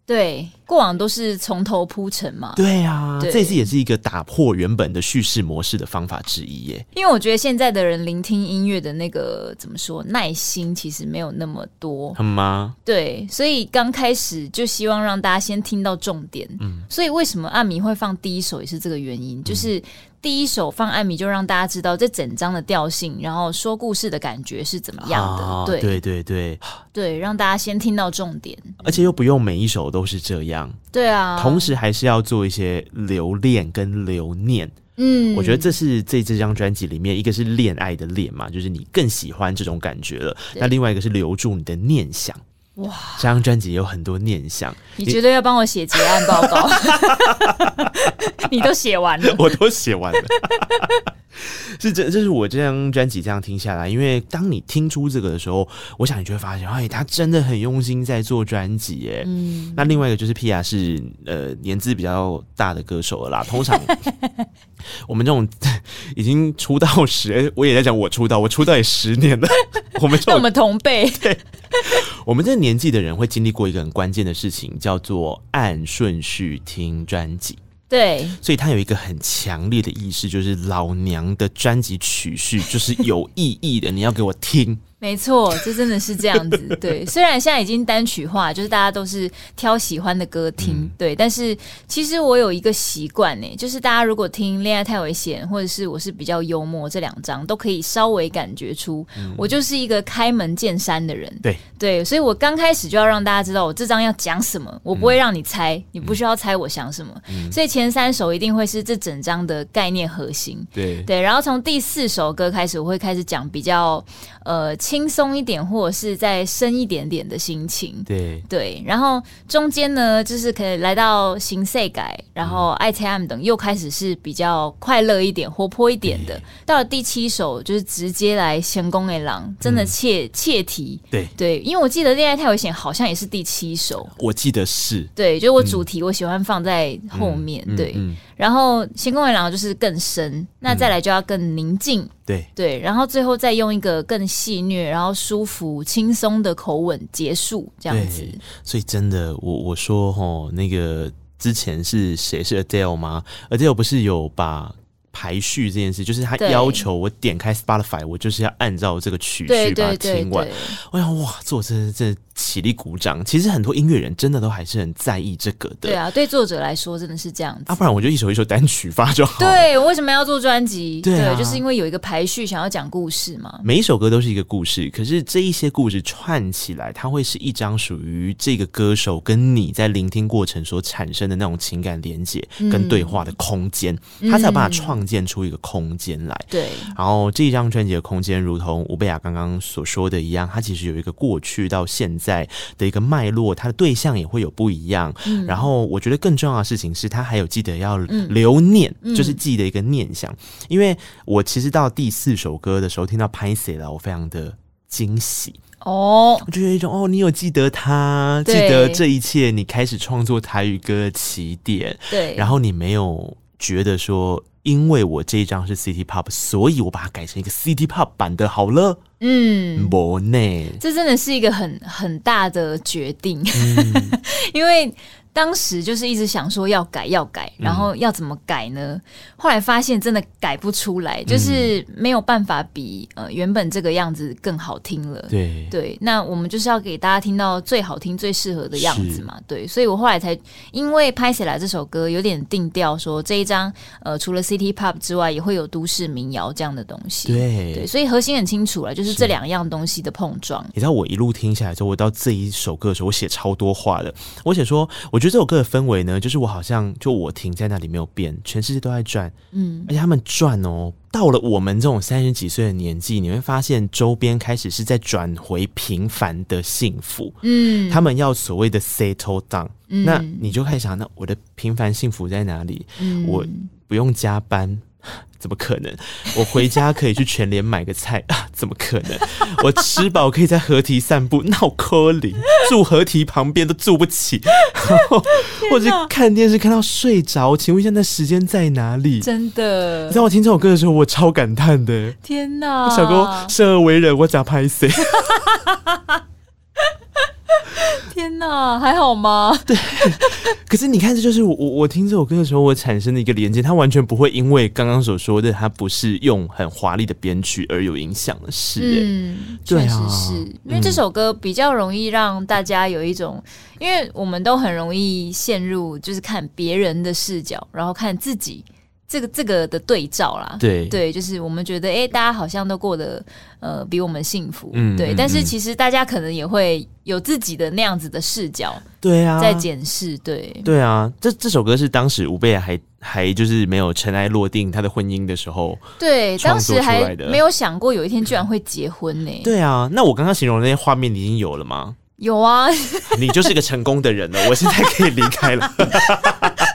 对，过往都是从头铺陈嘛。对啊，对这次也是一个打破原本的叙事模式的方法之一耶。因为我觉得现在的人聆听音乐的那个怎么说，耐心其实没有那么多，很吗？对，所以刚开始就希望让大家先听到重点。嗯，所以为什么阿米会放第一首也是这个原因，就是。第一首放艾米，就让大家知道这整张的调性，然后说故事的感觉是怎么样的。哦、对对对对对，让大家先听到重点，而且又不用每一首都是这样。对啊，同时还是要做一些留恋跟留念。嗯，我觉得这是这这张专辑里面，一个是恋爱的恋嘛，就是你更喜欢这种感觉了。那另外一个是留住你的念想。哇，这张专辑有很多念想，你绝对要帮我写结案报告？你都写完了，我都写完了。是这，这是我这张专辑这样听下来，因为当你听出这个的时候，我想你就会发现，哎，他真的很用心在做专辑耶。嗯，那另外一个就是 Pia 是呃年资比较大的歌手了啦。通常 我们这种 已经出道十，我也在讲我出道，我出道也十年了。我们跟我们同辈，对，我们这个年纪的人会经历过一个很关键的事情，叫做按顺序听专辑。对，所以他有一个很强烈的意识，就是老娘的专辑曲序就是有意义的，你要给我听。没错，这真的是这样子。对，虽然现在已经单曲化，就是大家都是挑喜欢的歌听，嗯、对。但是其实我有一个习惯呢，就是大家如果听《恋爱太危险》或者是我是比较幽默这两张，都可以稍微感觉出我就是一个开门见山的人。对、嗯、对，所以我刚开始就要让大家知道我这张要讲什么，我不会让你猜，嗯、你不需要猜我想什么。嗯、所以前三首一定会是这整张的概念核心。对对，然后从第四首歌开始，我会开始讲比较呃。轻松一点，或者是再深一点点的心情，对对。然后中间呢，就是可以来到新世界，然后爱猜 M 等，又开始是比较快乐一点、活泼一点的。到了第七首，就是直接来成功的狼，真的切切题。对对，因为我记得《恋爱太危险》好像也是第七首，我记得是。对，就我主题我喜欢放在后面，对。然后成功的狼就是更深，那再来就要更宁静。对对，然后最后再用一个更戏虐、然后舒服、轻松的口吻结束，这样子。所以真的，我我说吼，那个之前是谁是 Adele 吗？Adele 不是有把排序这件事，就是他要求我点开 Spotify，我就是要按照这个曲序把它听完。我想哇，做这这。起立鼓掌，其实很多音乐人真的都还是很在意这个的。对啊，对作者来说真的是这样子。啊，不然我就一首一首单曲发就好。对，我为什么要做专辑？对，就是因为有一个排序，想要讲故事嘛。每一首歌都是一个故事，可是这一些故事串起来，它会是一张属于这个歌手跟你在聆听过程所产生的那种情感连接跟对话的空间，嗯、它才有办法创建出一个空间来。对、嗯，然后这一张专辑的空间，如同吴贝雅刚刚所说的一样，它其实有一个过去到现在。在的一个脉络，他的对象也会有不一样。嗯、然后我觉得更重要的事情是，他还有记得要留念，嗯、就是记得一个念想。嗯、因为我其实到第四首歌的时候，听到拍写了，我非常的惊喜哦，我就有一种哦，你有记得他，记得这一切，你开始创作台语歌的起点。对，然后你没有觉得说。因为我这一张是 City Pop，所以我把它改成一个 City Pop 版的好了。嗯，不呢，这真的是一个很很大的决定，嗯、因为。当时就是一直想说要改要改，然后要怎么改呢？嗯、后来发现真的改不出来，就是没有办法比呃原本这个样子更好听了。对对，那我们就是要给大家听到最好听、最适合的样子嘛。对，所以我后来才因为拍起来这首歌有点定调，说这一张呃除了 City Pop 之外，也会有都市民谣这样的东西。对对，所以核心很清楚了，就是这两样东西的碰撞。你知道我一路听下来之后，我到这一首歌的时候，我写超多话的。我写说，我觉觉得这首歌的氛围呢，就是我好像就我停在那里没有变，全世界都在转，嗯，而且他们转哦，到了我们这种三十几岁的年纪，你会发现周边开始是在转回平凡的幸福，嗯，他们要所谓的 settle down，嗯，那你就开始想，那我的平凡幸福在哪里？嗯，我不用加班。怎么可能？我回家可以去全联买个菜 啊？怎么可能？我吃饱可以在河堤散步？闹柯林住河堤旁边都住不起，然后或者看电视看到睡着，请问一下那时间在哪里？真的，你知道我听这首歌的时候，我超感叹的。天哪，小哥生而为人，我咋拍谁？天哪，还好吗？对，可是你看，这就是我我我听这首歌的时候，我产生的一个连接，它完全不会因为刚刚所说的，它不是用很华丽的编曲而有影响的事。嗯，确实是因为这首歌比较容易让大家有一种，因为我们都很容易陷入就是看别人的视角，然后看自己。这个这个的对照啦，对对，就是我们觉得，哎，大家好像都过得呃比我们幸福，嗯，对。但是其实大家可能也会有自己的那样子的视角，对啊，在检视，对对啊。这这首歌是当时吴贝还还就是没有尘埃落定他的婚姻的时候，对，当时还没有想过有一天居然会结婚呢。对啊，那我刚刚形容的那些画面，你已经有了吗？有啊，你就是一个成功的人了，我现在可以离开了。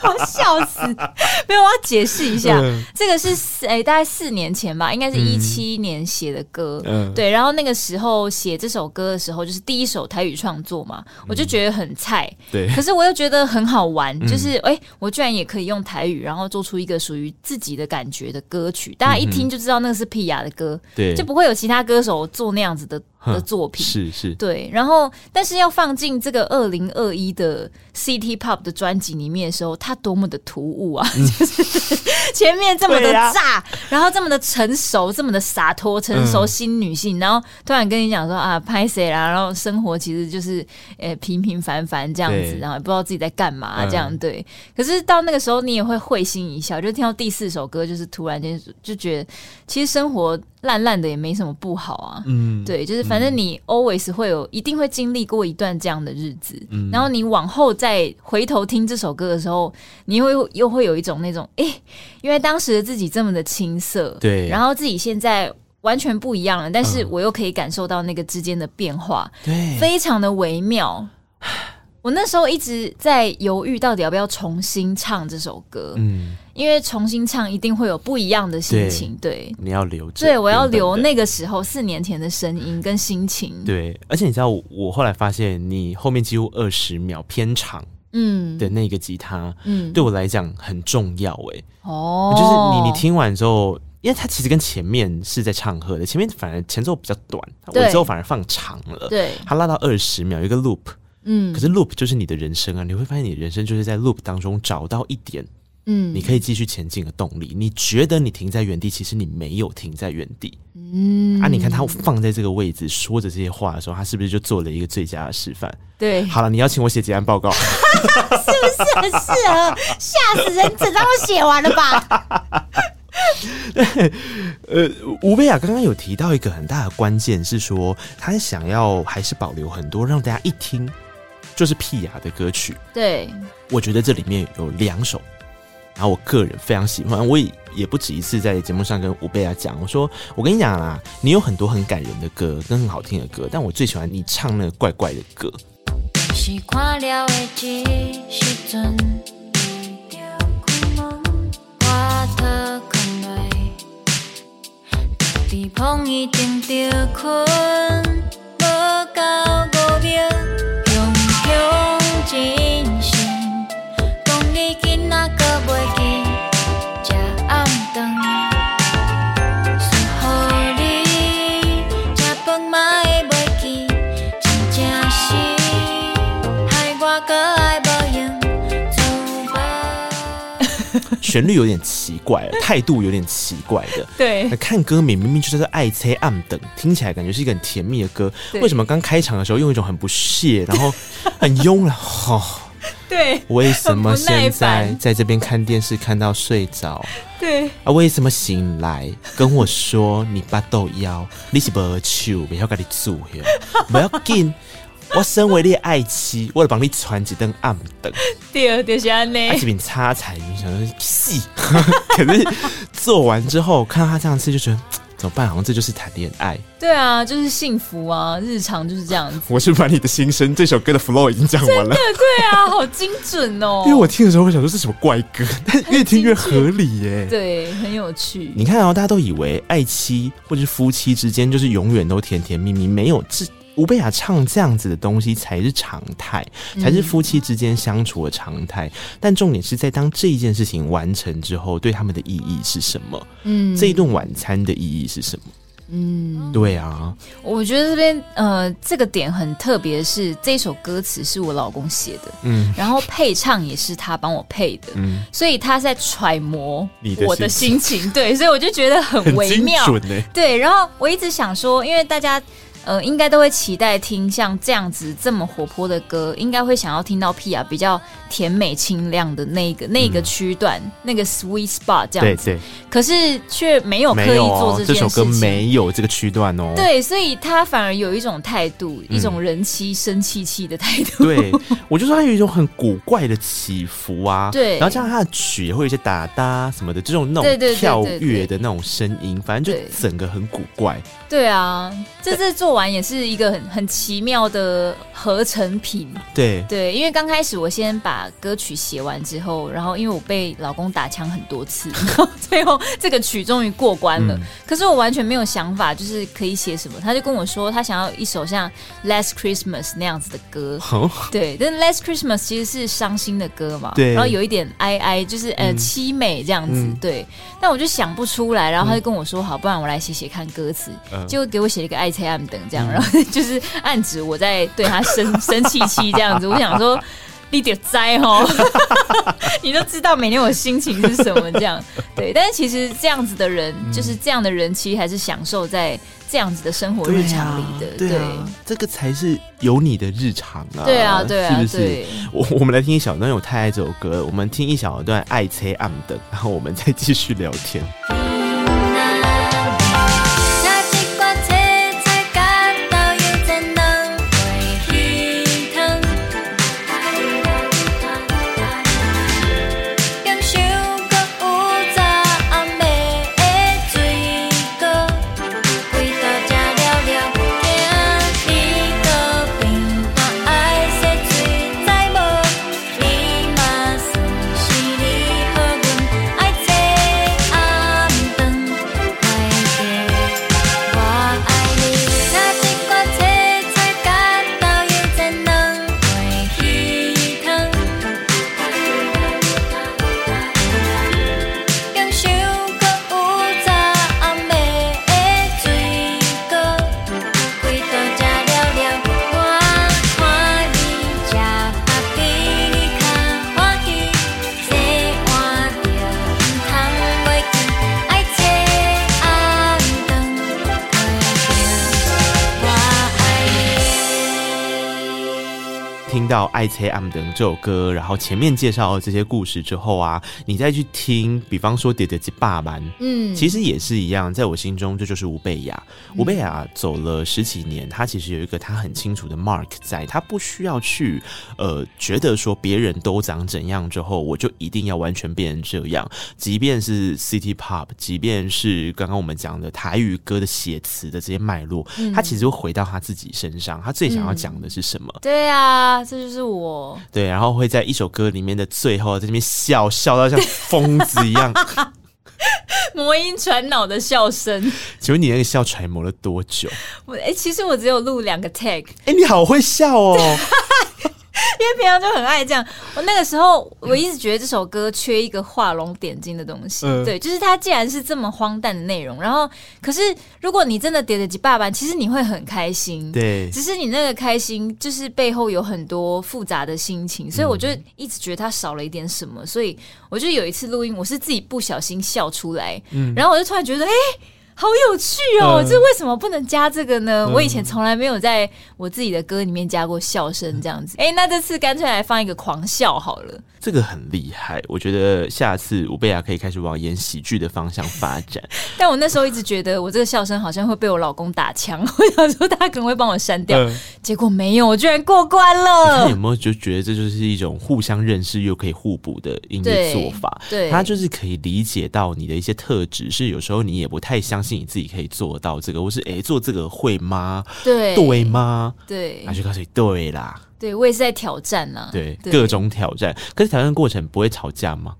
我笑死！没有，我要解释一下，嗯、这个是诶、欸，大概四年前吧，应该是一七年写的歌。嗯，对。然后那个时候写这首歌的时候，就是第一首台语创作嘛，我就觉得很菜。对。可是我又觉得很好玩，就是哎、欸，我居然也可以用台语，然后做出一个属于自己的感觉的歌曲，大家一听就知道那个是皮雅的歌。对。就不会有其他歌手做那样子的。的作品是是，对，然后但是要放进这个二零二一的 City Pop 的专辑里面的时候，它多么的突兀啊！嗯、就是前面这么的炸，啊、然后这么的成熟，这么的洒脱，成熟新女性，嗯、然后突然跟你讲说啊，拍谁啦？然后生活其实就是呃平平凡凡这样子，然后也不知道自己在干嘛这样、嗯、对。可是到那个时候，你也会会心一笑，就听到第四首歌，就是突然间就觉得，其实生活。烂烂的也没什么不好啊，嗯，对，就是反正你 always 会有，一定会经历过一段这样的日子，嗯，然后你往后再回头听这首歌的时候，你会又会有一种那种，哎、欸，因为当时的自己这么的青涩，对，然后自己现在完全不一样了，但是我又可以感受到那个之间的变化，对，非常的微妙。我那时候一直在犹豫，到底要不要重新唱这首歌。嗯，因为重新唱一定会有不一样的心情。对，对你要留着。对，我要留那个时候四年前的声音跟心情。对，而且你知道我，我后来发现你后面几乎二十秒偏长，嗯，的那个吉他，嗯，对我来讲很重要。哎，哦，就是你你听完之后，因为它其实跟前面是在唱和的，前面反而前奏比较短，对我之后反而放长了。对，它拉到二十秒，一个 loop。嗯，可是 loop 就是你的人生啊！你会发现，你人生就是在 loop 当中找到一点，嗯，你可以继续前进的动力。你觉得你停在原地，其实你没有停在原地。嗯，啊，你看他放在这个位置说着这些话的时候，他是不是就做了一个最佳的示范？对，好了，你要请我写结案报告，是不是很适合？吓死人！整张都写完了吧？对，呃，吴贝雅刚刚有提到一个很大的关键，是说他想要还是保留很多让大家一听。就是屁雅的歌曲，对，我觉得这里面有两首，然后我个人非常喜欢，我也也不止一次在节目上跟吴贝雅讲，我说我跟你讲啦，你有很多很感人的歌跟很好听的歌，但我最喜欢你唱那个怪怪的歌。旋律有点奇怪，态度有点奇怪的。对，看歌名明明就是爱猜暗等，听起来感觉是一个很甜蜜的歌。对为什么刚开场的时候用一种很不屑，然后 很慵懒？哦，对，为什么现在在这边看电视看到睡着？对啊，为什么醒来跟我说你八豆腰，你是不要求，不要跟你住，不要紧。我身为你的爱妻，我来帮你传几灯暗灯。对，就是安呢。这边擦彩，云想说戏，可是做完之后看到他这样吃，就觉得。怎么办？好像这就是谈恋爱。对啊，就是幸福啊，日常就是这样子。我是把你的心声这首歌的 flow 已经讲完了。对啊，好精准哦。因为我听的时候，我想说这是什么怪歌，但越听越合理耶。对，很有趣。你看哦，大家都以为爱妻或者是夫妻之间就是永远都甜甜蜜蜜，没有这。吴贝雅唱这样子的东西才是常态，才是夫妻之间相处的常态。嗯、但重点是在当这一件事情完成之后，对他们的意义是什么？嗯，这一顿晚餐的意义是什么？嗯，对啊，我觉得这边呃，这个点很特别，是这首歌词是我老公写的，嗯，然后配唱也是他帮我配的，嗯，所以他在揣摩我的心情，心情对，所以我就觉得很微妙，对。然后我一直想说，因为大家。呃，应该都会期待听像这样子这么活泼的歌，应该会想要听到 Pia 比较甜美清亮的那个那个区段，嗯、那个 sweet spot 这样子。对对。可是却没有刻意做这件事情。这首歌没有这个区段哦。对，所以他反而有一种态度，嗯、一种人妻生气气的态度。对，我就说他有一种很古怪的起伏啊。对。然后加上他的曲也会有一些打哒什么的，这种那种跳跃的那种声音，反正就整个很古怪。对啊，这次做。完也是一个很很奇妙的合成品，对。对，因为刚开始我先把歌曲写完之后，然后因为我被老公打枪很多次，然后最后这个曲终于过关了。嗯、可是我完全没有想法，就是可以写什么，他就跟我说他想要一首像《Last Christmas》那样子的歌，哦、对，但《Last Christmas》其实是伤心的歌嘛，对，然后有一点哀哀，就是呃凄美这样子，嗯、对。但我就想不出来，然后他就跟我说：“好，不然我来写写看歌词。嗯”结果给我写了一个爱妻暗灯。这样，然后 就是暗指我在对他生 生气气这样子。我想说，你得栽哦，你都知道每天我心情是什么这样。对，但是其实这样子的人，嗯、就是这样的人，其实还是享受在这样子的生活日常里的。对，啊对，啊、这个才是有你的日常啊。对啊，对啊，是不是？对我我们来听一小段，因为我太爱这首歌。我们听一小段《爱车暗灯》，然后我们再继续聊天。到《爱妻暗灯》这首歌，然后前面介绍了这些故事之后啊，你再去听，比方说《喋喋一百万》，嗯，其实也是一样，在我心中，这就是吴贝雅。吴贝雅走了十几年，他其实有一个他很清楚的 mark，在他不需要去呃觉得说别人都长怎样之后，我就一定要完全变成这样。即便是 City Pop，即便是刚刚我们讲的台语歌的写词的这些脉络，嗯、他其实会回到他自己身上，他最想要讲的是什么？嗯、对啊，这就是我对，然后会在一首歌里面的最后在这边笑笑到像疯子一样，魔音传脑的笑声。请问你那个笑揣摩了多久？我哎、欸，其实我只有录两个 take。哎、欸，你好会笑哦。因为平常就很爱这样，我那个时候我一直觉得这首歌缺一个画龙点睛的东西，嗯、对，就是它既然是这么荒诞的内容，然后可是如果你真的叠得几爸爸，其实你会很开心，对，只是你那个开心就是背后有很多复杂的心情，所以我就一直觉得它少了一点什么，所以我就有一次录音，我是自己不小心笑出来，嗯，然后我就突然觉得，哎、欸。好有趣哦！这、嗯、为什么不能加这个呢？嗯、我以前从来没有在我自己的歌里面加过笑声这样子。哎、欸，那这次干脆来放一个狂笑好了。这个很厉害，我觉得下次吴贝雅可以开始往演喜剧的方向发展。但我那时候一直觉得我这个笑声好像会被我老公打枪，我想说他可能会帮我删掉，嗯、结果没有，我居然过关了。你有没有就觉得这就是一种互相认识又可以互补的音乐做法？对，他就是可以理解到你的一些特质，是有时候你也不太相信。你自己可以做到这个，或是哎、欸，做这个会吗？对对吗？对，那就告诉你对啦。对，我也是在挑战呢。对，各种挑战。可是挑战过程不会吵架吗？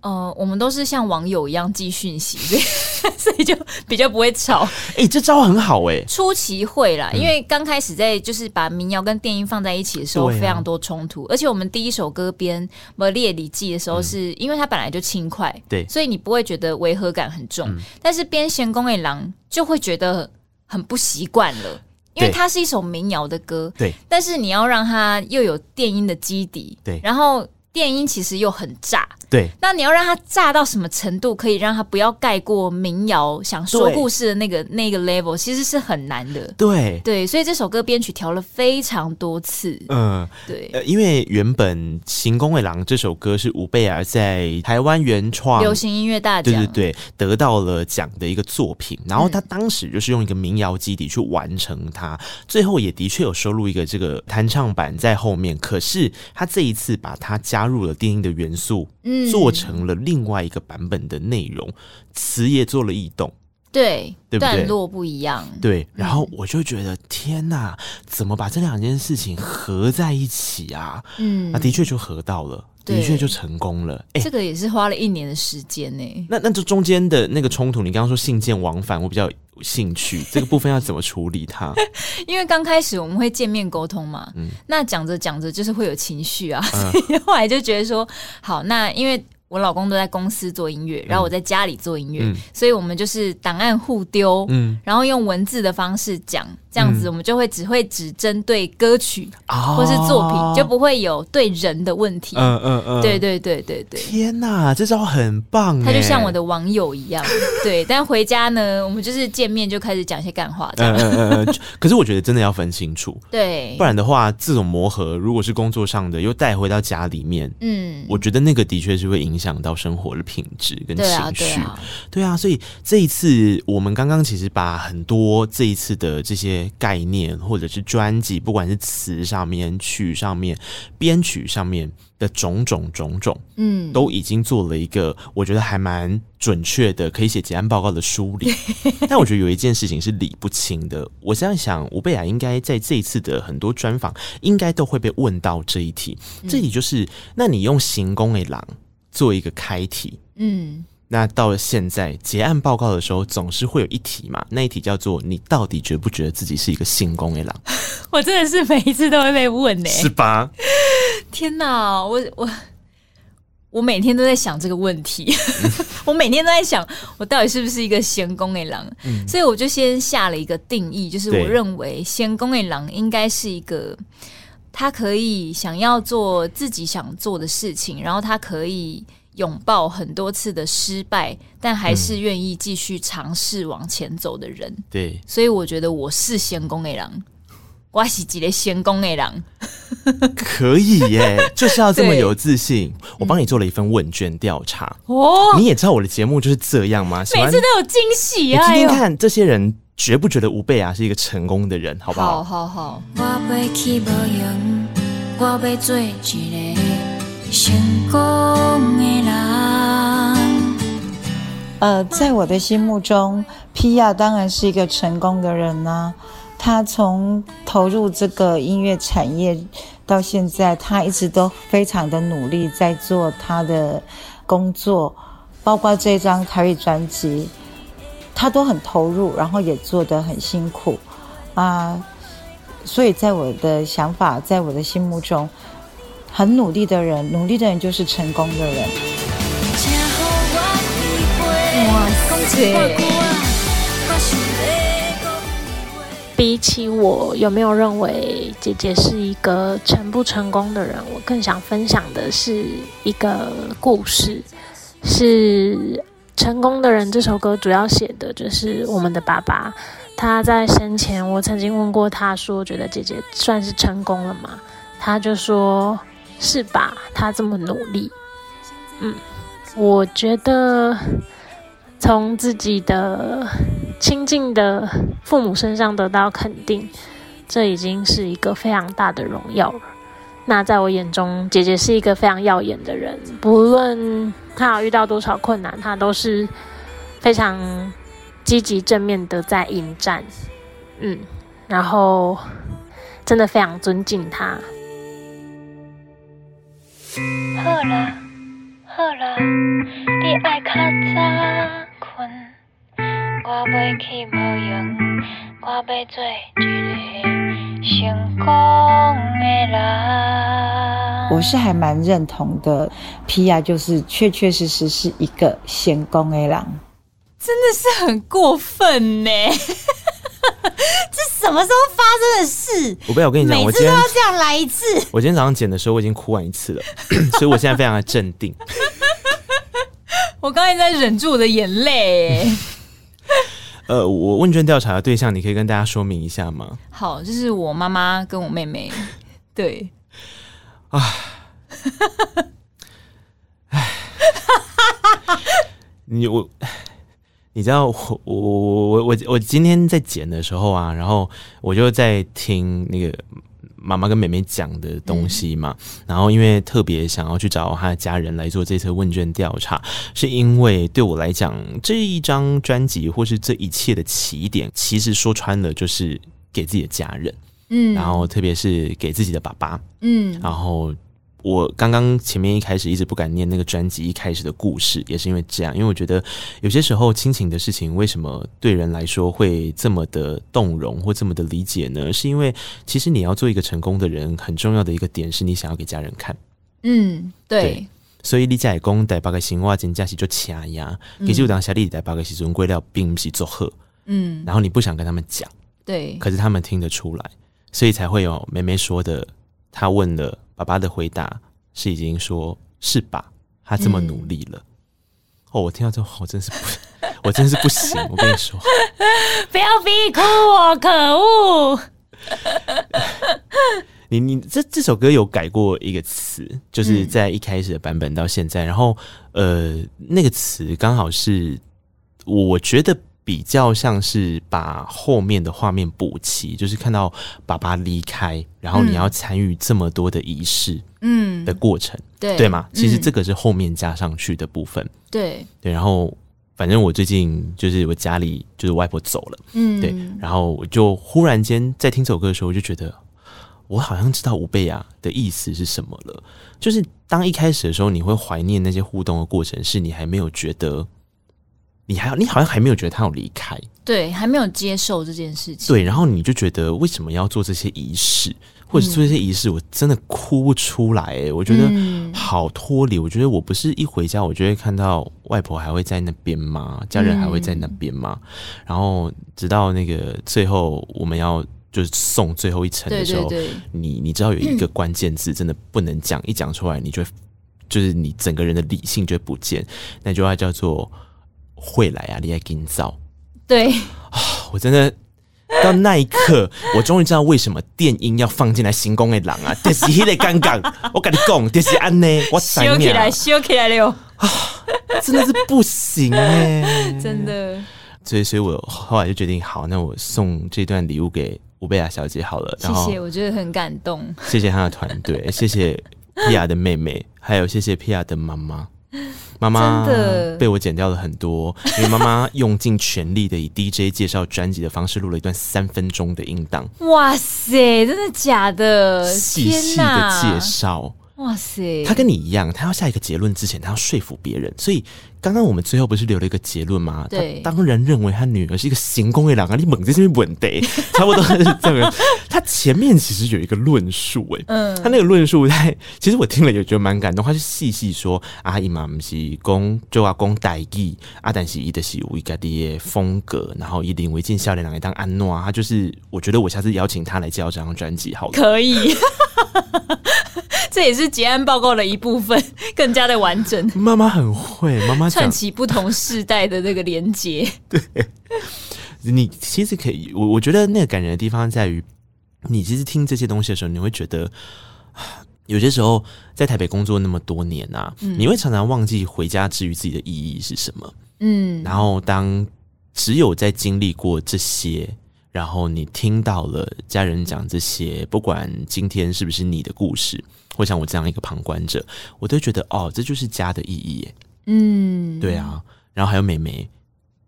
呃，我们都是像网友一样寄讯息，所以 所以就比较不会吵。哎、欸，这招很好哎、欸。初期会啦，因为刚开始在就是把民谣跟电音放在一起的时候，非常多冲突。啊、而且我们第一首歌编《摩列里记》的时候是，是、嗯、因为它本来就轻快，对，所以你不会觉得违和感很重。嗯、但是编《贤公野狼》就会觉得很不习惯了，因为它是一首民谣的歌，对。但是你要让它又有电音的基底，对，然后电音其实又很炸。对，那你要让它炸到什么程度，可以让它不要盖过民谣想说故事的那个那个 level，其实是很难的。对对，所以这首歌编曲调了非常多次。嗯，对，呃，因为原本《行宫卫郎》这首歌是吴贝尔在台湾原创流行音乐大奖，对对对，得到了奖的一个作品。然后他当时就是用一个民谣基底去完成它，嗯、最后也的确有收录一个这个弹唱版在后面。可是他这一次把它加入了电音的元素。嗯。做成了另外一个版本的内容，词也做了异动，对，对不对？段落不一样，对。然后我就觉得，嗯、天哪，怎么把这两件事情合在一起啊？嗯，那的确就合到了，的确就成功了。哎，这个也是花了一年的时间呢。那那这中间的那个冲突，你刚刚说信件往返，我比较有兴趣，这个部分要怎么处理它？因为刚开始我们会见面沟通嘛，嗯，那讲着讲着就是会有情绪啊，嗯、所以后来就觉得说，好，那因为。我老公都在公司做音乐，然后我在家里做音乐，嗯、所以我们就是档案互丢，嗯、然后用文字的方式讲。这样子，我们就会只会只针对歌曲或是作品，嗯、就不会有对人的问题。嗯嗯嗯，对对对对对。天哪，这招很棒！他就像我的网友一样，对。但回家呢，我们就是见面就开始讲一些干话。嗯嗯嗯。可是我觉得真的要分清楚，对，不然的话，这种磨合如果是工作上的，又带回到家里面，嗯，我觉得那个的确是会影响到生活的品质跟情绪。对啊，对啊，对啊。所以这一次，我们刚刚其实把很多这一次的这些。概念或者是专辑，不管是词上面、曲上面、编曲上面的种种种种，嗯，都已经做了一个我觉得还蛮准确的，可以写结案报告的梳理。但我觉得有一件事情是理不清的。我这样想，吴贝雅应该在这一次的很多专访，应该都会被问到这一题。这一题就是，那你用行宫诶狼做一个开题，嗯。那到了现在结案报告的时候，总是会有一题嘛？那一题叫做“你到底觉不觉得自己是一个行宫的狼？” 我真的是每一次都会被问呢、欸，是吧？天哪，我我我每天都在想这个问题，我每天都在想，我到底是不是一个行宫的狼？嗯、所以我就先下了一个定义，就是我认为行宫的狼应该是一个，他可以想要做自己想做的事情，然后他可以。拥抱很多次的失败，但还是愿意继续尝试往前走的人。嗯、对，所以我觉得我是仙公 A 郎，我是几个仙公 A 郎，可以耶，就是要这么有自信。我帮你做了一份问卷调查哦，你也知道我的节目就是这样吗？每次都有惊喜啊！你听听看，这些人觉不觉得吴贝雅是一个成功的人？好不好？好好好。成功的人，成功的人呃，在我的心目中，皮亚当然是一个成功的人呢、他从投入这个音乐产业到现在，他一直都非常的努力在做他的工作，包括这张台语专辑，他都很投入，然后也做得很辛苦啊、所以在我的想法，在我的心目中。很努力的人，努力的人就是成功的人。哇，恭喜！比起我有没有认为姐姐是一个成不成功的人，我更想分享的是一个故事，是成功的人》这首歌主要写的就是我们的爸爸。他在生前，我曾经问过他说：“觉得姐姐算是成功了吗？”他就说：“是吧？他这么努力。”嗯，我觉得从自己的亲近的父母身上得到肯定，这已经是一个非常大的荣耀了。那在我眼中，姐姐是一个非常耀眼的人，不论她有遇到多少困难，她都是非常积极正面的在迎战。嗯，然后真的非常尊敬她。好了，好了，你爱较早困，我袂去无用，我要做一个成功的人。我是还蛮认同的，Pia 就是确确实实是一个成功的人，真的是很过分呢。这什么时候发生的事？我不要，我跟你讲，每次都要这样来一次。我今天早上剪的时候，我已经哭完一次了，所以我现在非常的镇定。我刚才在忍住我的眼泪。呃，我问卷调查的对象，你可以跟大家说明一下吗？好，就是我妈妈跟我妹妹。对。啊。唉。你我。你知道我我我我我今天在剪的时候啊，然后我就在听那个妈妈跟妹妹讲的东西嘛，然后因为特别想要去找她的家人来做这次问卷调查，是因为对我来讲这一张专辑或是这一切的起点，其实说穿了就是给自己的家人，嗯，然后特别是给自己的爸爸，嗯，然后。我刚刚前面一开始一直不敢念那个专辑一开始的故事，也是因为这样，因为我觉得有些时候亲情的事情为什么对人来说会这么的动容或这么的理解呢？是因为其实你要做一个成功的人，很重要的一个点是你想要给家人看。嗯，对。对所以你在讲台北的生活真的是就掐呀，其实有当下你台北的时阵过了并不是做好，嗯，然后你不想跟他们讲，对，可是他们听得出来，所以才会有梅梅说的，她问了。爸爸的回答是已经说是吧？他这么努力了。嗯、哦，我听到之后，我真是不，我真是不行。我跟你说，不要逼哭我，可恶！你你这这首歌有改过一个词，就是在一开始的版本到现在，嗯、然后呃，那个词刚好是我觉得。比较像是把后面的画面补齐，就是看到爸爸离开，然后你要参与这么多的仪式，嗯，的过程，对对吗？其实这个是后面加上去的部分，对对。然后反正我最近就是我家里就是外婆走了，嗯，对。然后我就忽然间在听这首歌的时候，我就觉得我好像知道吴贝雅的意思是什么了。就是当一开始的时候，你会怀念那些互动的过程，是你还没有觉得。你还你好像还没有觉得他要离开，对，还没有接受这件事情，对，然后你就觉得为什么要做这些仪式，或者做这些仪式，我真的哭不出来，哎，我觉得好脱离。我觉得我不是一回家，我就会看到外婆还会在那边吗？家人还会在那边吗？嗯、然后直到那个最后我们要就是送最后一程的时候，对对对，你你知道有一个关键字真的不能讲，嗯、一讲出来你就就是你整个人的理性就会不见，那句话叫做。会来啊！你还今早对啊，我真的到那一刻，我终于知道为什么电音要放进来《行宫的狼》啊！就是迄个尴尬，我跟你讲，就是安呢，我修起来，修起来了啊！真的是不行哎，真的。所以，所以我后来就决定，好，那我送这段礼物给吴贝雅小姐好了。谢谢，我觉得很感动。谢谢她的团队，谢谢 Pia 的妹妹，还有谢谢 Pia 的妈妈。妈妈被我剪掉了很多，因为妈妈用尽全力的以 DJ 介绍专辑的方式录了一段三分钟的音档。哇塞，真的假的？细细的介绍。哇塞！他跟你一样，他要下一个结论之前，他要说服别人。所以刚刚我们最后不是留了一个结论吗？对，当然认为他女儿是一个行宫的人啊！你猛在这边稳得，差不多是这样。他前面其实有一个论述，哎，嗯，他那个论述在，其实我听了也觉得蛮感动。他就细细说，阿姨嘛不是公就阿公代志，阿但是伊的是有一家的风格，然后以林为静笑脸来当安诺啊，他就是我觉得我下次邀请他来介绍这张专辑，好，可以。这也是结案报告的一部分，更加的完整。妈妈很会，妈妈串起不同世代的那个连接。对，你其实可以，我我觉得那个感人的地方在于，你其实听这些东西的时候，你会觉得，有些时候在台北工作那么多年啊，嗯、你会常常忘记回家之于自己的意义是什么。嗯，然后当只有在经历过这些。然后你听到了家人讲这些，不管今天是不是你的故事，或像我这样一个旁观者，我都觉得哦，这就是家的意义耶。嗯，对啊。然后还有妹妹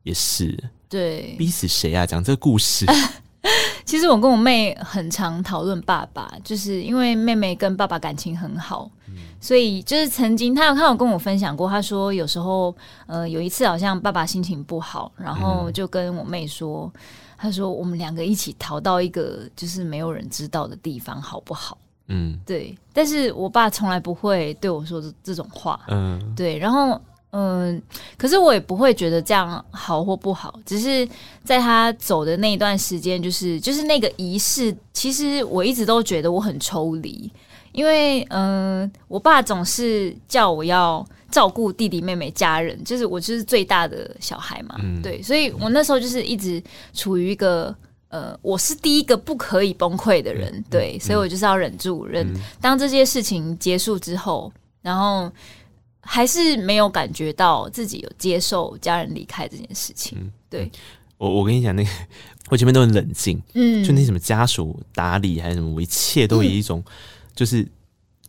也是，对，逼死谁啊？讲这个故事。其实我跟我妹很常讨论爸爸，就是因为妹妹跟爸爸感情很好，嗯、所以就是曾经她有她有跟我分享过，她说有时候呃有一次好像爸爸心情不好，然后就跟我妹说。她说：“我们两个一起逃到一个就是没有人知道的地方，好不好？”嗯，对。但是我爸从来不会对我说这这种话。嗯，对。然后，嗯、呃，可是我也不会觉得这样好或不好。只是在他走的那一段时间，就是就是那个仪式，其实我一直都觉得我很抽离，因为嗯、呃，我爸总是叫我要。照顾弟弟妹妹家人，就是我就是最大的小孩嘛，嗯、对，所以我那时候就是一直处于一个呃，我是第一个不可以崩溃的人，嗯、对，所以我就是要忍住忍。嗯、当这些事情结束之后，然后还是没有感觉到自己有接受家人离开这件事情。嗯、对我，我跟你讲，那个 我前面都很冷静，嗯，就那什么家属打理还是什么，我一切都以一种就是。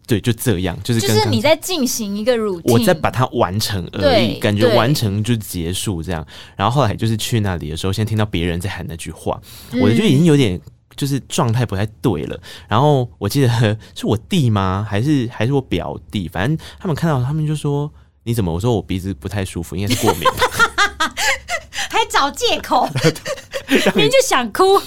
对，就这样，就是就是你在进行一个 routine，我在把它完成而已，感觉完成就结束这样。然后后来就是去那里的时候，先听到别人在喊那句话，嗯、我就已经有点就是状态不太对了。然后我记得 是我弟吗？还是还是我表弟？反正他们看到，他们就说你怎么？我说我鼻子不太舒服，应该是过敏。还找借口。明明就想哭，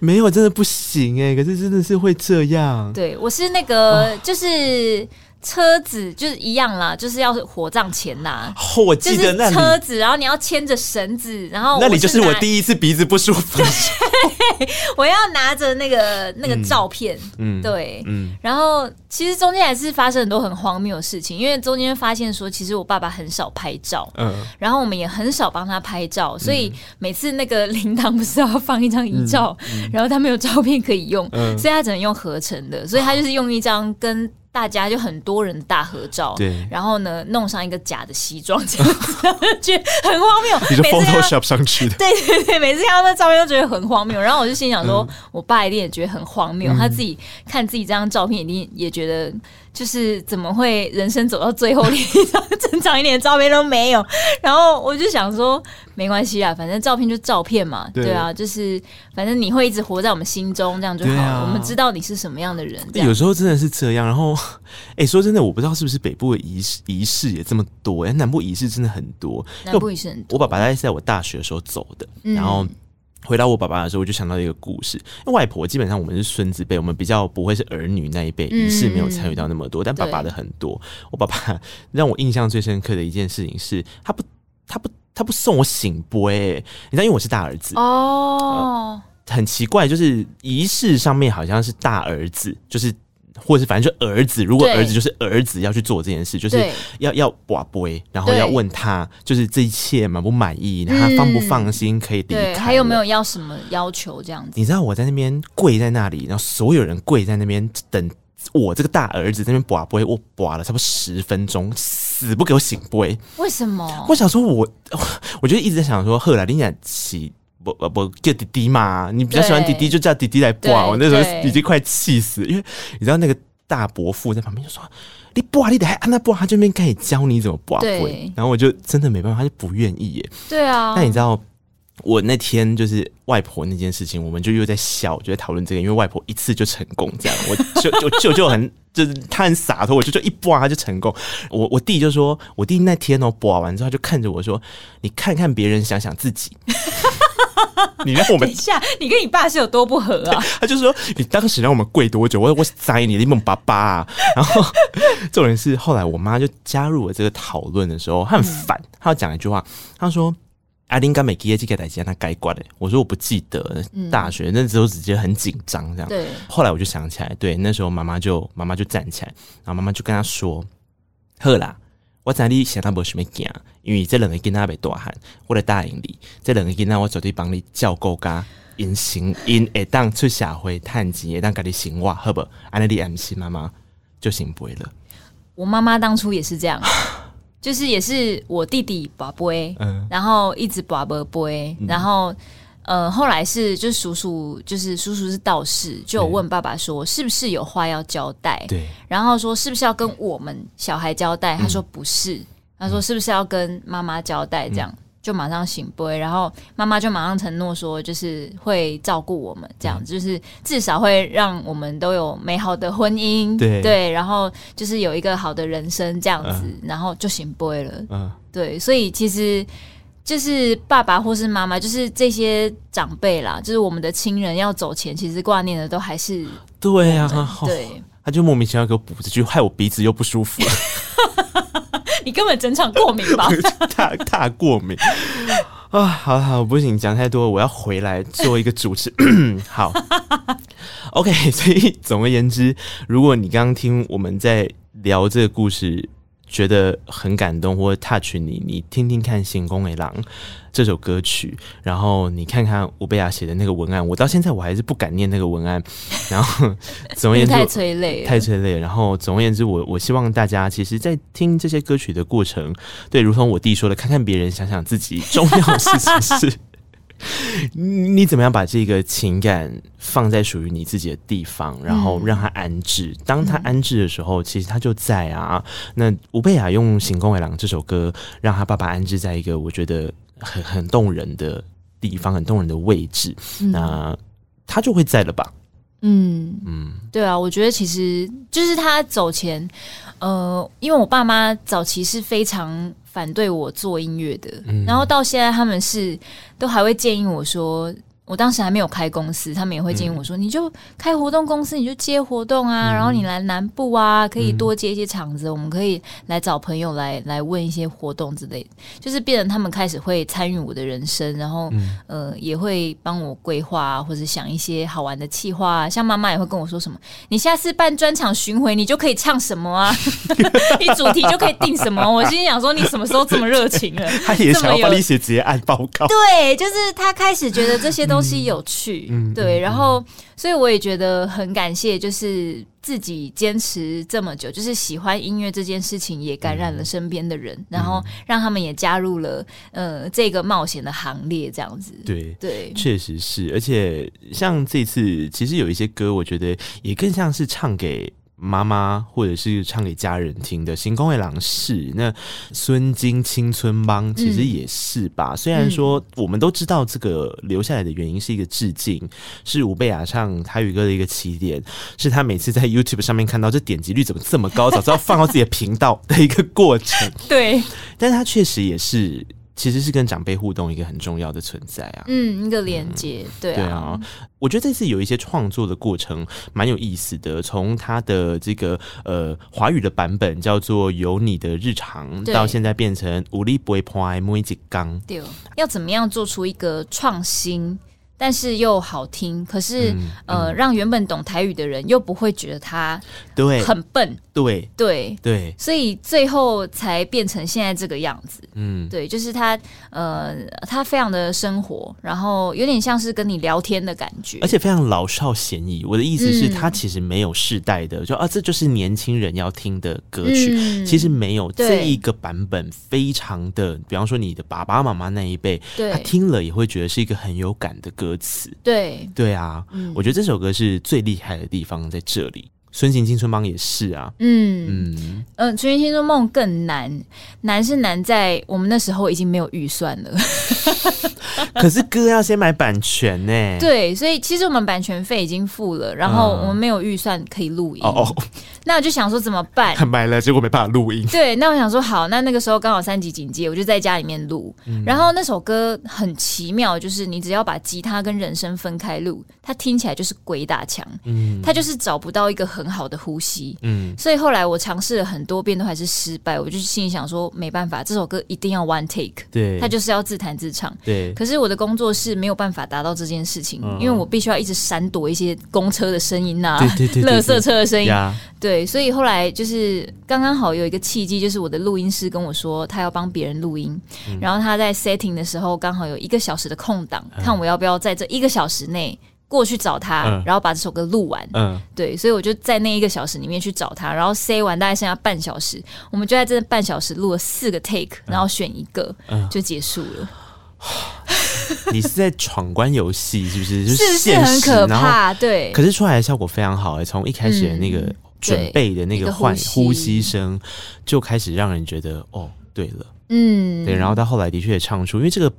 没有，真的不行哎！可是真的是会这样。对，我是那个，就是。车子就是一样啦，就是要火葬前呐。哦，我记得那里车子，然后你要牵着绳子，然后那里就是我第一次鼻子不舒服。我要拿着那个那个照片，嗯，对，嗯，然后其实中间还是发生很多很荒谬的事情，因为中间发现说，其实我爸爸很少拍照，嗯，然后我们也很少帮他拍照，所以每次那个灵堂不是要放一张遗照，然后他没有照片可以用，所以他只能用合成的，所以他就是用一张跟。大家就很多人大合照，对，然后呢，弄上一个假的西装这样子，然后就觉得很荒谬。你是 Photoshop 上去的，对对对，每次看到那照片都觉得很荒谬。然后我就心想说，嗯、我爸一定也觉得很荒谬，嗯、他自己看自己这张照片，一定也觉得。就是怎么会人生走到最后连一张正常一点的照片都没有？然后我就想说，没关系啊，反正照片就照片嘛，对，对啊，就是反正你会一直活在我们心中，这样就好了。啊、我们知道你是什么样的人。有时候真的是这样。然后，哎、欸，说真的，我不知道是不是北部的仪式仪式也这么多，哎，南部仪式真的很多。南部仪式很多。我爸爸是在我大学的时候走的，嗯、然后。回到我爸爸的时候，我就想到一个故事。因为外婆基本上我们是孙子辈，我们比较不会是儿女那一辈，仪式没有参与到那么多。但爸爸的很多。我爸爸 让我印象最深刻的一件事情是，他不，他不，他不送我醒杯。你知道，因为我是大儿子哦、呃，很奇怪，就是仪式上面好像是大儿子，就是。或者是反正就儿子，如果儿子就是儿子要去做这件事，就是要要把杯，然后要问他，就是这一切满不满意，对他放不放心可以离开，还有没有要什么要求这样子？你知道我在那边跪在那里，然后所有人跪在那边等我这个大儿子在那边跋杯，我跋了差不多十分钟，死不给我醒杯。为什么？我想说我，我 我就一直在想说，赫来你想起。不不不叫弟弟嘛，你比较喜欢弟弟，就叫弟弟来拔。我那时候已经快气死，因为你知道那个大伯父在旁边就说：“你拔，你得还按那拔。”他这边开始教你怎么拔。对，然后我就真的没办法，他就不愿意耶。对啊。那你知道我那天就是外婆那件事情，我们就又在笑，就在讨论这个，因为外婆一次就成功这样，我就就舅舅很就是他很洒脱，我就就一拔他就成功。我我弟就说，我弟那天哦拔完之后他就看着我说：“你看看别人，想想自己。” 你让我们等一下，你跟你爸是有多不合啊？他就说，你当时让我们跪多久？我我栽你，你梦爸爸啊！然后这种人是后来我妈就加入了这个讨论的时候，她很烦，她要讲一句话，她说：“阿林刚美记这个代志，他改过的。我说我不记得，大学、嗯、那时候直接很紧张这样。对。后来我就想起来，对，那时候妈妈就妈妈就站起来，然后妈妈就跟他说：“好啦，我知你现在没什么惊，因为这两个囡仔袂大汉，我来答应你，这两个囡仔我绝对帮你照顾家，因行因会当出社会趁钱，会当家己生活，好不？安尼你安心妈妈就行不会了。我妈妈当初也是这样。就是也是我弟弟拔杯，嗯，然后一直拔不杯，然后呃后来是就是叔叔就是叔叔是道士，就有问爸爸说是不是有话要交代，对，然后说是不是要跟我们小孩交代，他说不是，他说是不是要跟妈妈交代？这样。就马上醒杯，然后妈妈就马上承诺说，就是会照顾我们，这样子，就是至少会让我们都有美好的婚姻，对，对，然后就是有一个好的人生这样子，嗯、然后就醒杯了，嗯，对，所以其实就是爸爸或是妈妈，就是这些长辈啦，就是我们的亲人要走前，其实挂念的都还是对啊，对，哦、他就莫名其妙给我补这句，害我鼻子又不舒服了。你根本整场过敏吧？大大过敏啊！好好，不行，讲太多，我要回来做一个主持。好，OK。所以总而言之，如果你刚刚听我们在聊这个故事。觉得很感动或者 touch 你，你听听看《行宫的狼》这首歌曲，然后你看看吴贝雅写的那个文案，我到现在我还是不敢念那个文案。然后 总而言之，太催泪，太催泪。然后总而言之，我我希望大家其实，在听这些歌曲的过程，对，如同我弟说的，看看别人，想想自己，重要的事情是。你怎么样把这个情感放在属于你自己的地方，然后让他安置？当他安置的时候，其实他就在啊。那吴贝雅用《行宫的人》这首歌，让他爸爸安置在一个我觉得很很动人的地方，很动人的位置，那他就会在了吧？嗯嗯，对啊，我觉得其实就是他走前，呃，因为我爸妈早期是非常。反对我做音乐的，嗯、然后到现在他们是都还会建议我说。我当时还没有开公司，他们也会建议我说：“嗯、你就开活动公司，你就接活动啊，嗯、然后你来南部啊，可以多接一些场子，嗯、我们可以来找朋友来来问一些活动之类的，就是变成他们开始会参与我的人生，然后、嗯、呃也会帮我规划、啊、或者想一些好玩的企划、啊。像妈妈也会跟我说什么：你下次办专场巡回，你就可以唱什么啊？你主题就可以定什么？我心里想说，你什么时候这么热情了？他也想要帮你写结案报告。对，就是他开始觉得这些。东西有趣，嗯，对，然后，所以我也觉得很感谢，就是自己坚持这么久，就是喜欢音乐这件事情，也感染了身边的人，嗯、然后让他们也加入了呃这个冒险的行列，这样子，对。对，确实是，而且像这次，其实有一些歌，我觉得也更像是唱给。妈妈，或者是唱给家人听的《行宫的人》是那孙金青春帮，其实也是吧。嗯、虽然说我们都知道这个留下来的原因是一个致敬，是吴贝雅唱台语歌的一个起点，是他每次在 YouTube 上面看到这点击率怎么这么高，早知道放到自己的频道的一个过程。对，但他确实也是。其实是跟长辈互动一个很重要的存在啊，嗯，一个连接，嗯、对啊，对啊。我觉得这次有一些创作的过程蛮有意思的，从他的这个呃华语的版本叫做《有你的日常》，到现在变成无力不会破每一刚，对，要怎么样做出一个创新？但是又好听，可是、嗯嗯、呃，让原本懂台语的人又不会觉得他对。很笨，对。对。对，所以最后才变成现在这个样子。嗯，对，就是他呃，他非常的生活，然后有点像是跟你聊天的感觉，而且非常老少咸宜。我的意思是，他其实没有世代的，就、嗯、啊，这就是年轻人要听的歌曲。嗯、其实没有这一个版本，非常的，比方说你的爸爸妈妈那一辈，对。他听了也会觉得是一个很有感的歌。歌词。对。对啊，嗯、我觉得这首歌是最厉害的地方在这里。孙行青春帮也是啊，嗯。嗯。嗯，孙行青春梦更难，难是难在我们那时候已经没有预算了。可是歌要先买版权呢，对，所以其实我们版权费已经付了，然后我们没有预算可以录音。哦哦，那我就想说怎么办？买了结果没办法录音。对，那我想说好，那那个时候刚好三级警戒，我就在家里面录。嗯、然后那首歌很奇妙，就是你只要把吉他跟人声分开录，它听起来就是鬼打墙。嗯，它就是找不到一个。很好的呼吸。嗯，所以后来我尝试了很多遍，都还是失败。我就心里想说，没办法，这首歌一定要 one take，对，他就是要自弹自唱。对，可是我的工作室没有办法达到这件事情，嗯、因为我必须要一直闪躲一些公车的声音呐、啊，对对对，垃圾车的声音。对，所以后来就是刚刚好有一个契机，就是我的录音师跟我说，他要帮别人录音，嗯、然后他在 setting 的时候刚好有一个小时的空档，嗯、看我要不要在这一个小时内过去找他，嗯、然后把这首歌录完。嗯，对，所以我就在那一个小时里面去找他，然后 say 完大概剩下半小时，我们就在这半小时录了四个 take，然后选一个、嗯、就结束了。你是在闯关游戏是不是？就是不是很可怕？对，可是出来的效果非常好哎，从一开始的那个。嗯准备的那个换呼吸。声，就开始让人觉得哦，对了，嗯，对，然后到后来的确也唱出，因为这个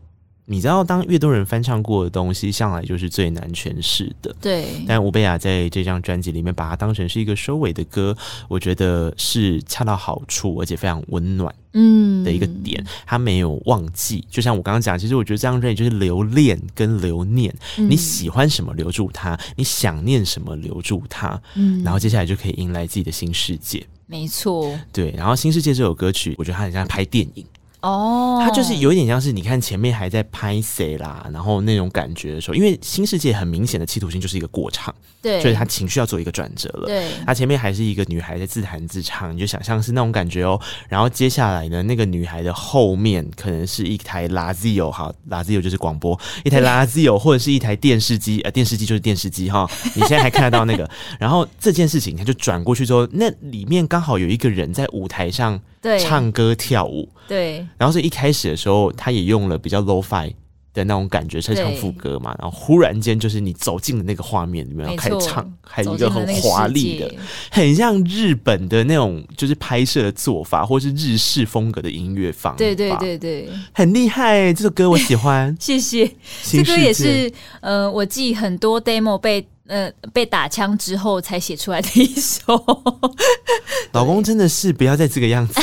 你知道，当越多人翻唱过的东西，向来就是最难诠释的，对。但吴贝雅在这张专辑里面把它当成是一个收尾的歌，我觉得是恰到好处，而且非常温暖。嗯，的一个点，他没有忘记。就像我刚刚讲，其实我觉得这张专辑就是留恋跟留念。嗯、你喜欢什么，留住它；你想念什么，留住它。嗯，然后接下来就可以迎来自己的新世界。没错，对。然后《新世界》这首歌曲，我觉得它很像拍电影。哦，它就是有一点像是你看前面还在拍谁啦，然后那种感觉的时候，因为新世界很明显的企图心就是一个过场，对，所以他情绪要做一个转折了。对，他前面还是一个女孩在自弹自唱，你就想象是那种感觉哦。然后接下来呢，那个女孩的后面可能是一台 Lazio，好，Lazio 就是广播，一台 Lazio 或者是一台电视机，呃，电视机就是电视机哈。你现在还看得到那个，然后这件事情他就转过去之后，那里面刚好有一个人在舞台上。对，唱歌跳舞，对，然后所以一开始的时候，他也用了比较 low fi 的那种感觉，在唱副歌嘛，然后忽然间就是你走进了那个画面里面，然后开始唱，还有一个很华丽的，很像日本的那种就是拍摄的做法，或是日式风格的音乐方法，对对对对，很厉害，这首歌我喜欢，谢谢，这歌也是呃，我记很多 demo 被。呃，被打枪之后才写出来的一首。老公真的是不要再这个样子。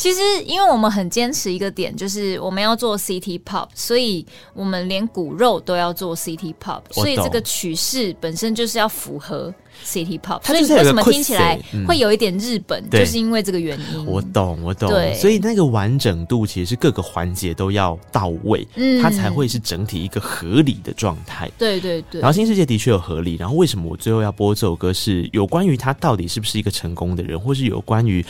其实，因为我们很坚持一个点，就是我们要做 City Pop，所以我们连骨肉都要做 City Pop，所以这个曲式本身就是要符合。City Pop，所以为什么听起来会有一点日本，嗯、就是因为这个原因。我懂，我懂。对，所以那个完整度其实是各个环节都要到位，嗯，它才会是整体一个合理的状态。对对对。然后新世界的确有合理。然后为什么我最后要播这首歌？是有关于他到底是不是一个成功的人，或是有关于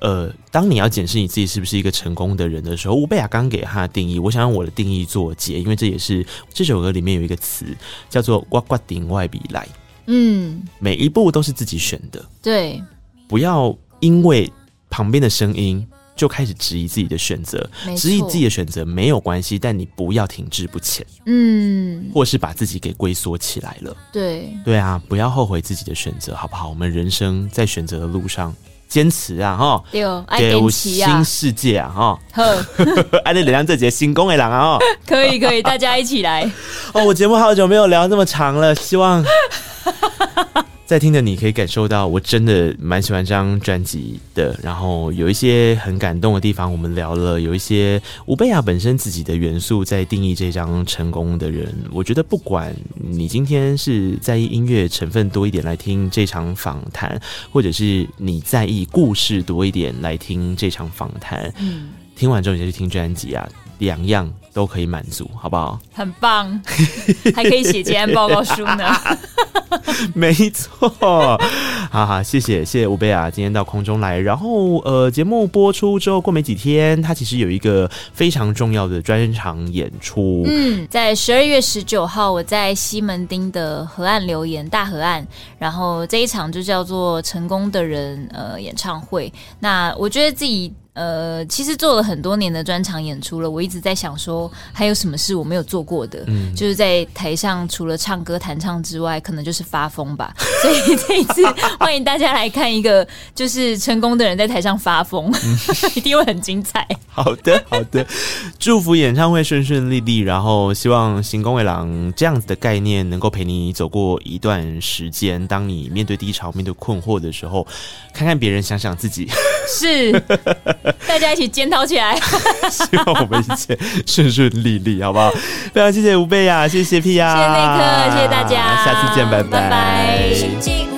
呃，当你要检视你自己是不是一个成功的人的时候，吴贝雅刚给他的定义，我想用我的定义做结，因为这也是这首歌里面有一个词叫做“呱呱顶外比来”。嗯，每一步都是自己选的，对，不要因为旁边的声音就开始质疑自己的选择，质疑自己的选择没有关系，但你不要停滞不前，嗯，或是把自己给龟缩起来了，对，对啊，不要后悔自己的选择，好不好？我们人生在选择的路上，坚持啊，哈，对，给新世界啊，哈，呵，爱的力量这节新功的人啊，可以可以，大家一起来 哦！我节目好久没有聊这么长了，希望。在听的你可以感受到，我真的蛮喜欢这张专辑的。然后有一些很感动的地方，我们聊了；有一些吴贝雅本身自己的元素在定义这张成功的人。我觉得，不管你今天是在意音乐成分多一点来听这场访谈，或者是你在意故事多一点来听这场访谈，听完之后你再去听专辑啊，两样都可以满足，好不好？很棒，还可以写结案报告书呢。没错，好好谢谢谢谢吴贝雅今天到空中来，然后呃节目播出之后过没几天，他其实有一个非常重要的专场演出。嗯，在十二月十九号，我在西门町的河岸留言大河岸，然后这一场就叫做成功的人呃演唱会。那我觉得自己。呃，其实做了很多年的专场演出了，我一直在想说，还有什么事我没有做过的？嗯，就是在台上除了唱歌弹唱之外，可能就是发疯吧。所以这一次欢迎大家来看一个，就是成功的人在台上发疯，嗯、一定会很精彩。好的，好的，祝福演唱会顺顺利利，然后希望行宫卫郎这样子的概念能够陪你走过一段时间。当你面对低潮、面对困惑的时候，看看别人，想想自己，是。大家一起检讨起来，希望我们一切顺顺利利，好不好？非常谢谢吴贝雅，谢谢 Pia，谢谢内克，谢谢大家，下次见，拜拜。拜拜。